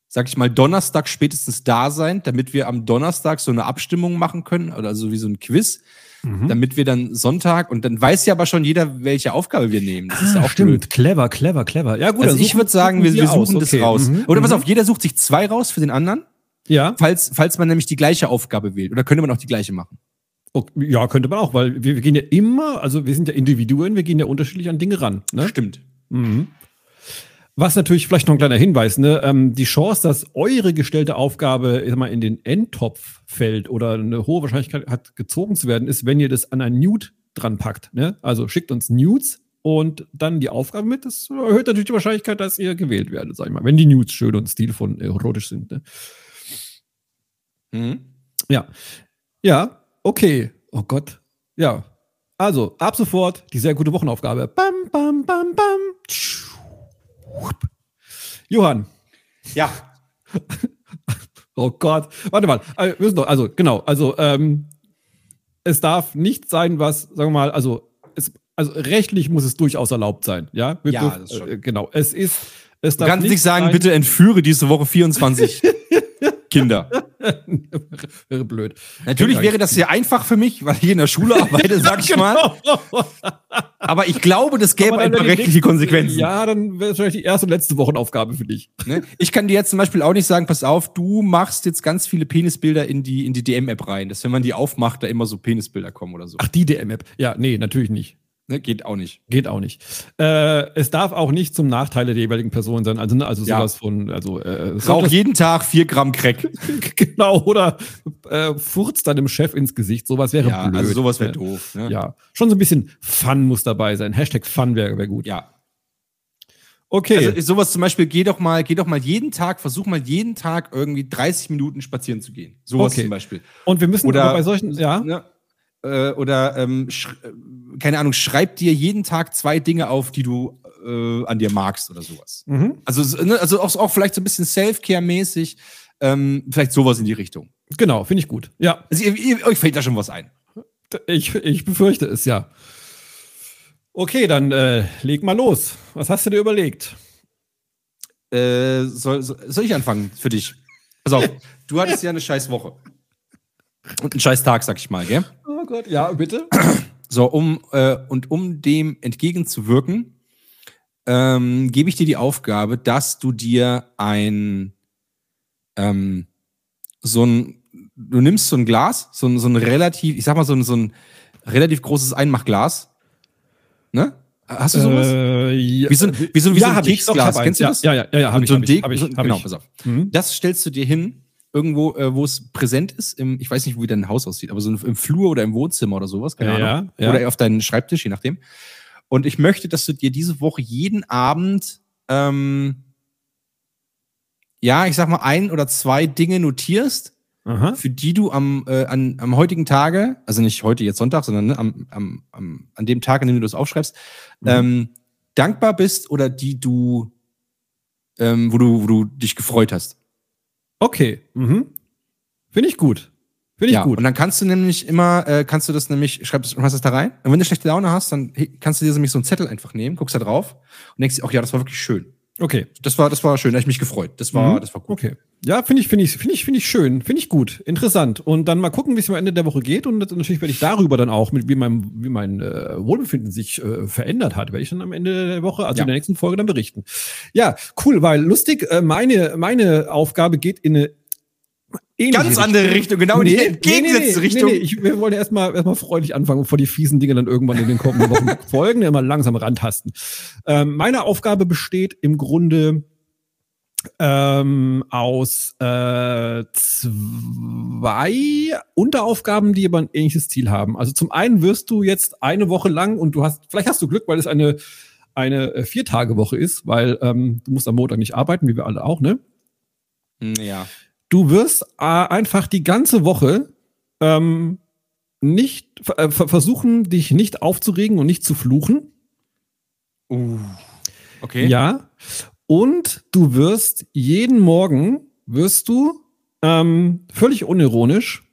sag ich mal, Donnerstag spätestens da sein, damit wir am Donnerstag so eine Abstimmung machen können, oder so wie so ein Quiz, Mhm. damit wir dann Sonntag, und dann weiß ja aber schon jeder, welche Aufgabe wir nehmen. Das ist ja Ah, auch stimmt. blöd. Clever, clever, clever. Ja, gut. Also ich würde sagen, wir, suchen wir aus. suchen das Okay. raus. Mhm. Oder pass Mhm. auf, jeder sucht sich zwei raus für den anderen. Ja. falls, falls man nämlich die gleiche Aufgabe wählt. Oder könnte man auch die gleiche machen? Okay, ja, könnte man auch, weil wir, wir gehen ja immer, also wir sind ja Individuen, wir gehen ja unterschiedlich an Dinge ran. Ne? Stimmt. Mhm. Was natürlich vielleicht noch ein kleiner Hinweis, ne? Ähm, die Chance, dass eure gestellte Aufgabe ich sag mal, in den Endtopf fällt oder eine hohe Wahrscheinlichkeit hat, gezogen zu werden, ist, wenn ihr das an ein Nude dran packt. Ne? Also schickt uns Nudes und dann die Aufgabe mit. Das erhöht natürlich die Wahrscheinlichkeit, dass ihr gewählt werdet, sag ich mal, wenn die Nudes schön und stilvoll erotisch sind. Ne? Mhm. Ja. Ja, okay. Oh Gott. Ja. Also, ab sofort die sehr gute Wochenaufgabe. Bam, bam, bam, bam. Johann. Ja. Oh Gott. Warte mal. Also, wir müssen doch, also, genau. Also, ähm, es darf nicht sein, was, sagen wir mal, also, es, also rechtlich muss es durchaus erlaubt sein. Ja, Wir Ja, dürfen- das schon. äh, genau. Es ist, es Du darf kannst nicht sagen, sein- bitte entführe diese Woche 24 Kinder. Wäre blöd. Natürlich wäre das sehr einfach für mich, weil ich in der Schule arbeite, sag ich mal. Aber ich glaube, das gäbe ein paar rechtliche Konsequenzen. Ja, dann wäre es vielleicht die erste und letzte Wochenaufgabe für dich. Ne? Ich kann dir jetzt zum Beispiel auch nicht sagen, pass auf, du machst jetzt ganz viele Penisbilder in die, in die DM-App rein, dass wenn man die aufmacht, da immer so Penisbilder kommen oder so. Ach, die DM-App. Ja, nee, natürlich nicht. Ne? Geht auch nicht. Geht auch nicht. Äh, es darf auch nicht zum Nachteil der jeweiligen Person sein. Also, ne, also Ja. sowas von, also äh, Rauch jeden Tag vier Gramm Crack. genau, oder äh, furzt deinem Chef ins Gesicht. Sowas wäre Ja, blöd. also sowas wäre Äh, doof. Ne? Ja, schon so ein bisschen Fun muss dabei sein. Hashtag Fun wäre wär gut. ja. Okay. Also sowas zum Beispiel, geh doch mal, geh doch mal jeden Tag, versuch mal jeden Tag irgendwie 30 Minuten spazieren zu gehen. Sowas Okay. zum Beispiel. und wir müssen oder- bei solchen, ja, Ne? Äh, oder ähm, äh, keine Ahnung, schreib dir jeden Tag zwei Dinge auf, die du äh, an dir magst oder sowas. mhm. Also, so, ne, also auch, auch vielleicht so ein bisschen Self-Care-mäßig, ähm, vielleicht sowas in die Richtung. genau, finde ich gut. Ja, Also ihr, ihr, euch fällt da schon was ein. ich, ich befürchte es, ja. Okay, dann äh, leg mal los. Was hast du dir überlegt? Äh, soll, soll soll ich anfangen für dich? Pass auf, du hattest ja eine scheiß Woche. Und einen scheiß Tag, sag ich mal, gell? Oh Gott, ja, bitte. So, um, äh, und um dem entgegenzuwirken, ähm, gebe ich dir die Aufgabe, dass du dir ein, ähm, so ein, du nimmst so ein Glas, so ein, so ein relativ, ich sag mal, so ein, so ein relativ großes Einmachglas. Ne? Hast du sowas? Äh, ja, Wie so ein- wie so ein- wie so ein ich. Keksglas. Kennst du das? Ja, ja, ja, ja, hab ich, so ein hab ich, hab ich, genau, ich. pass auf. Mhm. Das stellst du dir hin, irgendwo, äh, wo es präsent ist, im, ich weiß nicht, wie dein Haus aussieht, aber so im Flur oder im Wohnzimmer oder sowas, keine Ja, Ahnung. ja. Oder auf deinen Schreibtisch, je nachdem. Und ich möchte, dass du dir diese Woche jeden Abend, ähm, ja, ich sag mal, ein oder zwei Dinge notierst, Aha. für die du am, äh, an, am heutigen Tage, also nicht heute, jetzt Sonntag, sondern ne, am, am, am, an dem Tag, an dem du das aufschreibst, Mhm. ähm, dankbar bist oder die du, ähm, wo du, wo du dich gefreut hast. Okay. Mhm. Finde ich gut. Finde ich ja, gut. und dann kannst du nämlich immer, äh, kannst du das nämlich, schreibst, schreibst das da rein. Und wenn du schlechte Laune hast, dann kannst du dir nämlich so einen Zettel einfach nehmen, guckst da drauf und denkst dir, ach ja, das war wirklich schön. Okay. Das war, das war schön, da hab ich mich gefreut. Das war, Mhm. das war gut. Okay. Ja, finde ich, finde ich, finde ich, finde ich schön, finde ich gut, interessant. Und dann mal gucken, wie es am Ende der Woche geht. Und natürlich werde ich darüber dann auch, mit wie mein, wie mein äh, Wohlbefinden sich äh, verändert hat, werde ich dann am Ende der Woche, also Ja. in der nächsten Folge dann berichten. Ja, cool, weil lustig, äh, meine, meine Aufgabe geht in eine Ganz andere Richtung, genau in die entgegengesetzte Richtung. Nee, nee, ich, wir wollen erstmal erstmal freundlich anfangen, bevor die fiesen Dinge dann irgendwann in den kommenden Wochen folgen, immer langsam rantasten. Ähm, meine Aufgabe besteht im Grunde ähm, aus äh, zwei Unteraufgaben, die aber ein ähnliches Ziel haben. Also zum einen wirst du jetzt eine Woche lang und du hast, vielleicht hast du Glück, weil es eine eine äh, Viertagewoche ist, weil ähm, du musst am Montag nicht arbeiten, wie wir alle auch, ne? Ja. Du wirst äh, einfach die ganze Woche ähm, nicht äh, versuchen, dich nicht aufzuregen und nicht zu fluchen. Uh. Okay. Ja. Und du wirst jeden Morgen wirst du ähm, völlig unironisch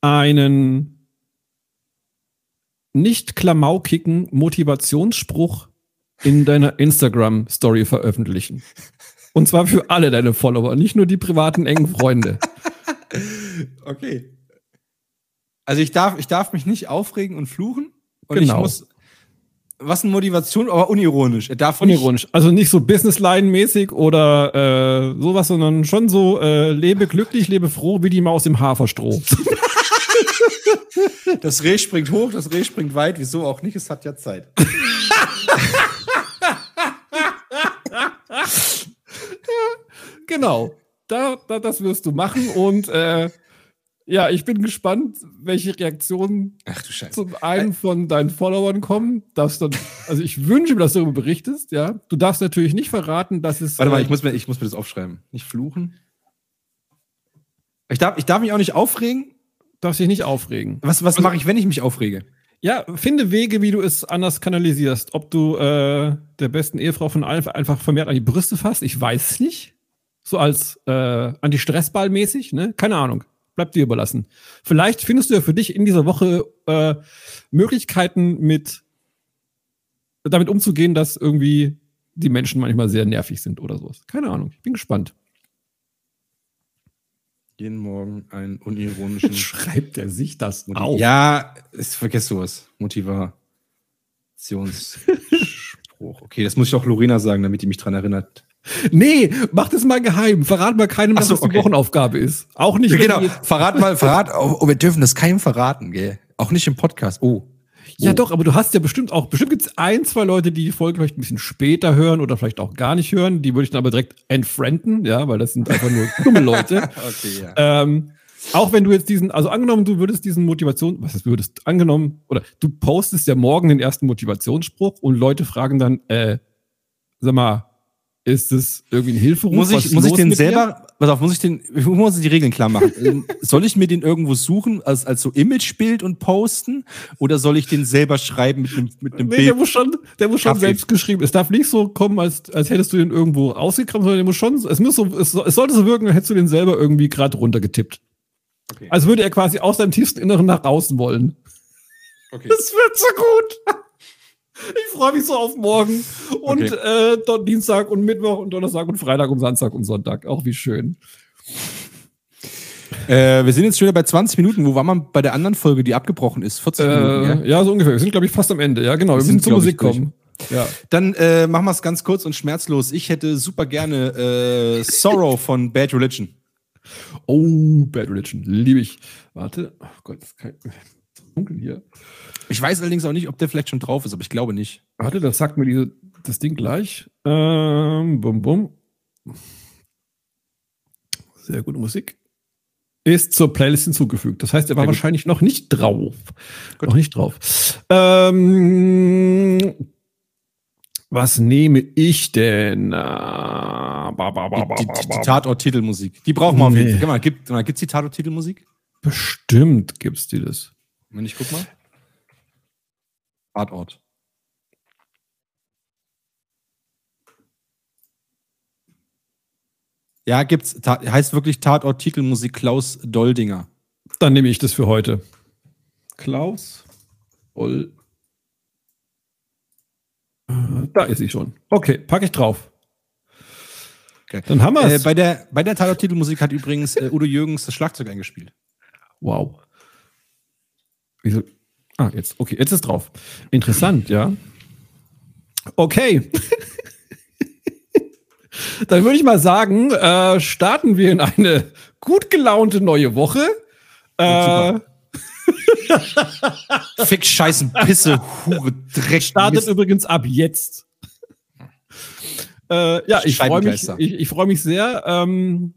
einen nicht klamaukigen Motivationsspruch in deiner Instagram Story veröffentlichen. Und zwar für alle deine Follower, nicht nur die privaten engen Freunde. Okay. Also ich darf, ich darf mich nicht aufregen und fluchen. Und Genau. ich muss. Was eine Motivation, aber unironisch. Er darf Unironisch. Also nicht so Businessline-mäßig oder äh, sowas, sondern schon so äh, lebe glücklich, lebe froh, wie die Maus im Haferstroh. nicht. Das Reh springt hoch, das Reh springt weit. Wieso auch nicht? Es hat ja Zeit. genau. Da, da, das wirst du machen. Und äh, ja, ich bin gespannt, welche Reaktionen zum einen von deinen Followern kommen. Darfst dann, also ich wünsche mir, dass du darüber berichtest, ja. Du darfst natürlich nicht verraten, dass es. Warte mal, äh, ich muss, mir, ich muss mir das aufschreiben. Nicht fluchen. Ich darf, ich darf mich auch nicht aufregen. darfst dich nicht aufregen. Was, was mache ich, wenn ich mich aufrege? Ja, finde Wege, wie du es anders kanalisierst. Ob du äh, der besten Ehefrau von allen einfach vermehrt an die Brüste fasst, ich weiß es nicht. So als äh, Anti-Stressball mäßig, ne? Keine Ahnung. Bleibt dir überlassen. Vielleicht findest du ja für dich in dieser Woche äh, Möglichkeiten mit damit umzugehen, dass irgendwie die Menschen manchmal sehr nervig sind oder sowas. Keine Ahnung. Ich bin gespannt. Jeden Morgen einen unironischen. Schreibt er sich das auf? Ja, ich vergesse sowas. Motivationsspruch. Okay, das muss ich auch Lorena sagen, damit die mich dran erinnert. Nee, mach das mal geheim. Verrat mal keinem, Ach dass so, das die okay. Wochenaufgabe ist. Auch nicht. Ja, genau. Verrat mal, verrat. Oh, wir dürfen das keinem verraten, gell? Auch nicht im Podcast. Oh. Ja, Oh. doch, aber du hast ja bestimmt auch, bestimmt gibt es ein, zwei Leute, die die Folge vielleicht ein bisschen später hören oder vielleicht auch gar nicht hören. Die würde ich dann aber direkt entfrienden, ja, weil das sind einfach nur dumme Leute. Okay, ja. ähm, auch wenn du jetzt diesen, also angenommen, du würdest diesen Motivation, was heißt, würdest angenommen, oder du postest ja morgen den ersten Motivationsspruch und Leute fragen dann, äh, sag mal, ist das irgendwie ein Hilferuf? Muss Was ich, muss ich den selber, pass auf, muss ich den, ich muss die Regeln klar machen. Ähm, soll ich mir den irgendwo suchen, als, als so Imagebild und posten? Oder soll ich den selber schreiben mit einem, mit einem Nee, der Bild? muss schon, der muss schon Kaffee. selbst geschrieben. Es darf nicht so kommen, als, als hättest du den irgendwo rausgekramt, sondern der muss schon, es muss so, es, es sollte so wirken, als hättest du den selber irgendwie gerade runtergetippt. Okay. Als würde er quasi aus deinem tiefsten Inneren nach außen wollen. Okay. Das wird so gut. Ich freue mich so auf morgen und Okay. äh, Dienstag und Mittwoch und Donnerstag und Freitag und Samstag und Sonntag. Auch wie schön. Äh, wir sind jetzt schon wieder bei 20 Minuten. Wo war man bei der anderen Folge, die abgebrochen ist? 40 Minuten, Äh, ja? ja, so ungefähr. Wir sind, glaube ich, fast am Ende. Ja, genau. Wir, Wir müssen sind, zur ich, Musik durch. kommen. Ja. Dann äh, machen wir es ganz kurz und schmerzlos. Ich hätte super gerne äh, Sorrow von Bad Religion. Oh, Bad Religion. Liebe ich. Warte. Oh Gott, das ist kein, dunkel hier. Ich weiß allerdings auch nicht, ob der vielleicht schon drauf ist, aber ich glaube nicht. Warte, das sagt mir diese, das Ding gleich. Ähm, bum, bum. Sehr gute Musik. Ist zur Playlist hinzugefügt. Das heißt, er war wahrscheinlich noch nicht drauf. Gut. Noch nicht drauf. Ähm, was nehme ich denn? Ah, ba, ba, ba, ba, Die, die, die. Tatort-Titelmusik. Die brauchen wir auf jeden. Fall. Guck mal, gibt es die Tatort-Titelmusik? Bestimmt gibt's die das. Wenn ich guck mal. Tatort. Ja, gibt's. Ta heißt wirklich Tatort-Titelmusik Klaus Doldinger. Dann nehme ich das für heute. Klaus. Äh, Da ist sie schon. Okay, packe ich drauf. Okay. Dann haben wir Äh, es. bei der, bei der Tatort-Titelmusik hat übrigens äh, Udo Jürgens das Schlagzeug eingespielt. wow. Wieso? Ah, jetzt. Okay, jetzt ist drauf. Interessant, ja. Okay. Dann würde ich mal sagen, äh, starten wir in eine gut gelaunte neue Woche. Äh, Fick, Scheißen, Pisse, Hure, Dreck. startet Mist. übrigens ab jetzt. äh, ja, ich freue mich, ich, ich freu mich sehr. Ähm,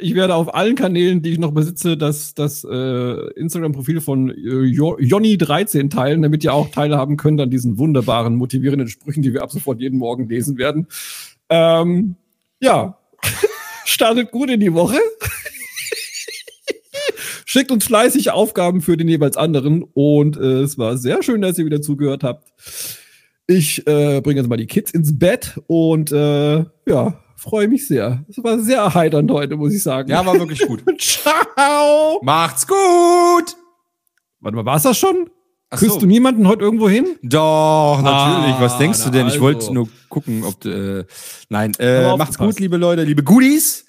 ich werde auf allen Kanälen, die ich noch besitze, das, das äh, Instagram-Profil von äh, Jo- Jonny13 teilen, damit ihr auch teilhaben könnt an diesen wunderbaren, motivierenden Sprüchen, die wir ab sofort jeden Morgen lesen werden. Ähm, ja, startet gut in die Woche. Schickt uns fleißig Aufgaben für den jeweils anderen und äh, es war sehr schön, dass ihr wieder zugehört habt. Ich äh, bringe jetzt mal die Kids ins Bett und äh, ja, freue mich sehr. Es war sehr erheiternd heute, muss ich sagen. Ja, war wirklich gut. Ciao! Macht's gut! Warte mal, war's das schon? Ach Küsst so. du niemanden heute irgendwo hin? Doch, natürlich. Ah, Was denkst du denn? Ich also. wollte nur gucken, ob du, äh, nein, äh, macht's gut, liebe Leute, liebe Goodies.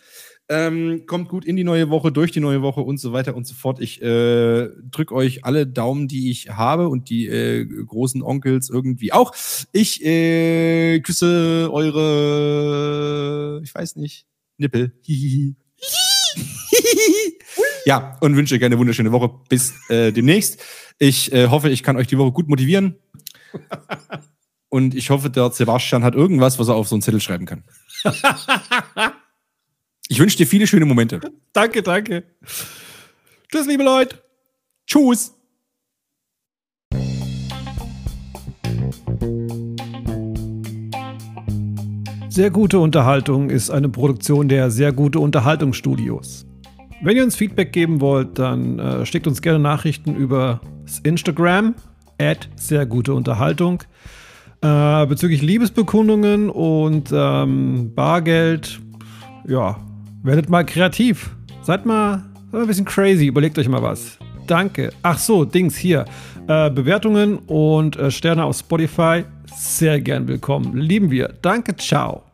Ähm, kommt gut in die neue Woche, durch die neue Woche und so weiter und so fort. Ich äh, drück euch alle Daumen, die ich habe und die äh, großen Onkels irgendwie auch. Ich äh, küsse eure, ich weiß nicht, Nippel. Hihihi. ja, und wünsche euch eine wunderschöne Woche. Bis äh, demnächst. Ich äh, hoffe, ich kann euch die Woche gut motivieren. Und ich hoffe, der Sebastian hat irgendwas, was er auf so einen Zettel schreiben kann. Ich wünsche dir viele schöne Momente. Danke, danke. Tschüss, liebe Leute. Tschüss. Sehr gute Unterhaltung ist eine Produktion der Sehr gute Unterhaltungsstudios. Wenn ihr uns Feedback geben wollt, dann äh, schickt uns gerne Nachrichten über das Instagram at sehr gute Unterhaltung äh, bezüglich Liebesbekundungen und ähm, Bargeld. Ja, werdet mal kreativ. Seid mal, ein bisschen crazy. Überlegt euch mal was. Danke. Ach so, Dings hier. Äh, Bewertungen und äh, Sterne auf Spotify. Sehr gern willkommen. Lieben wir. Danke. Ciao.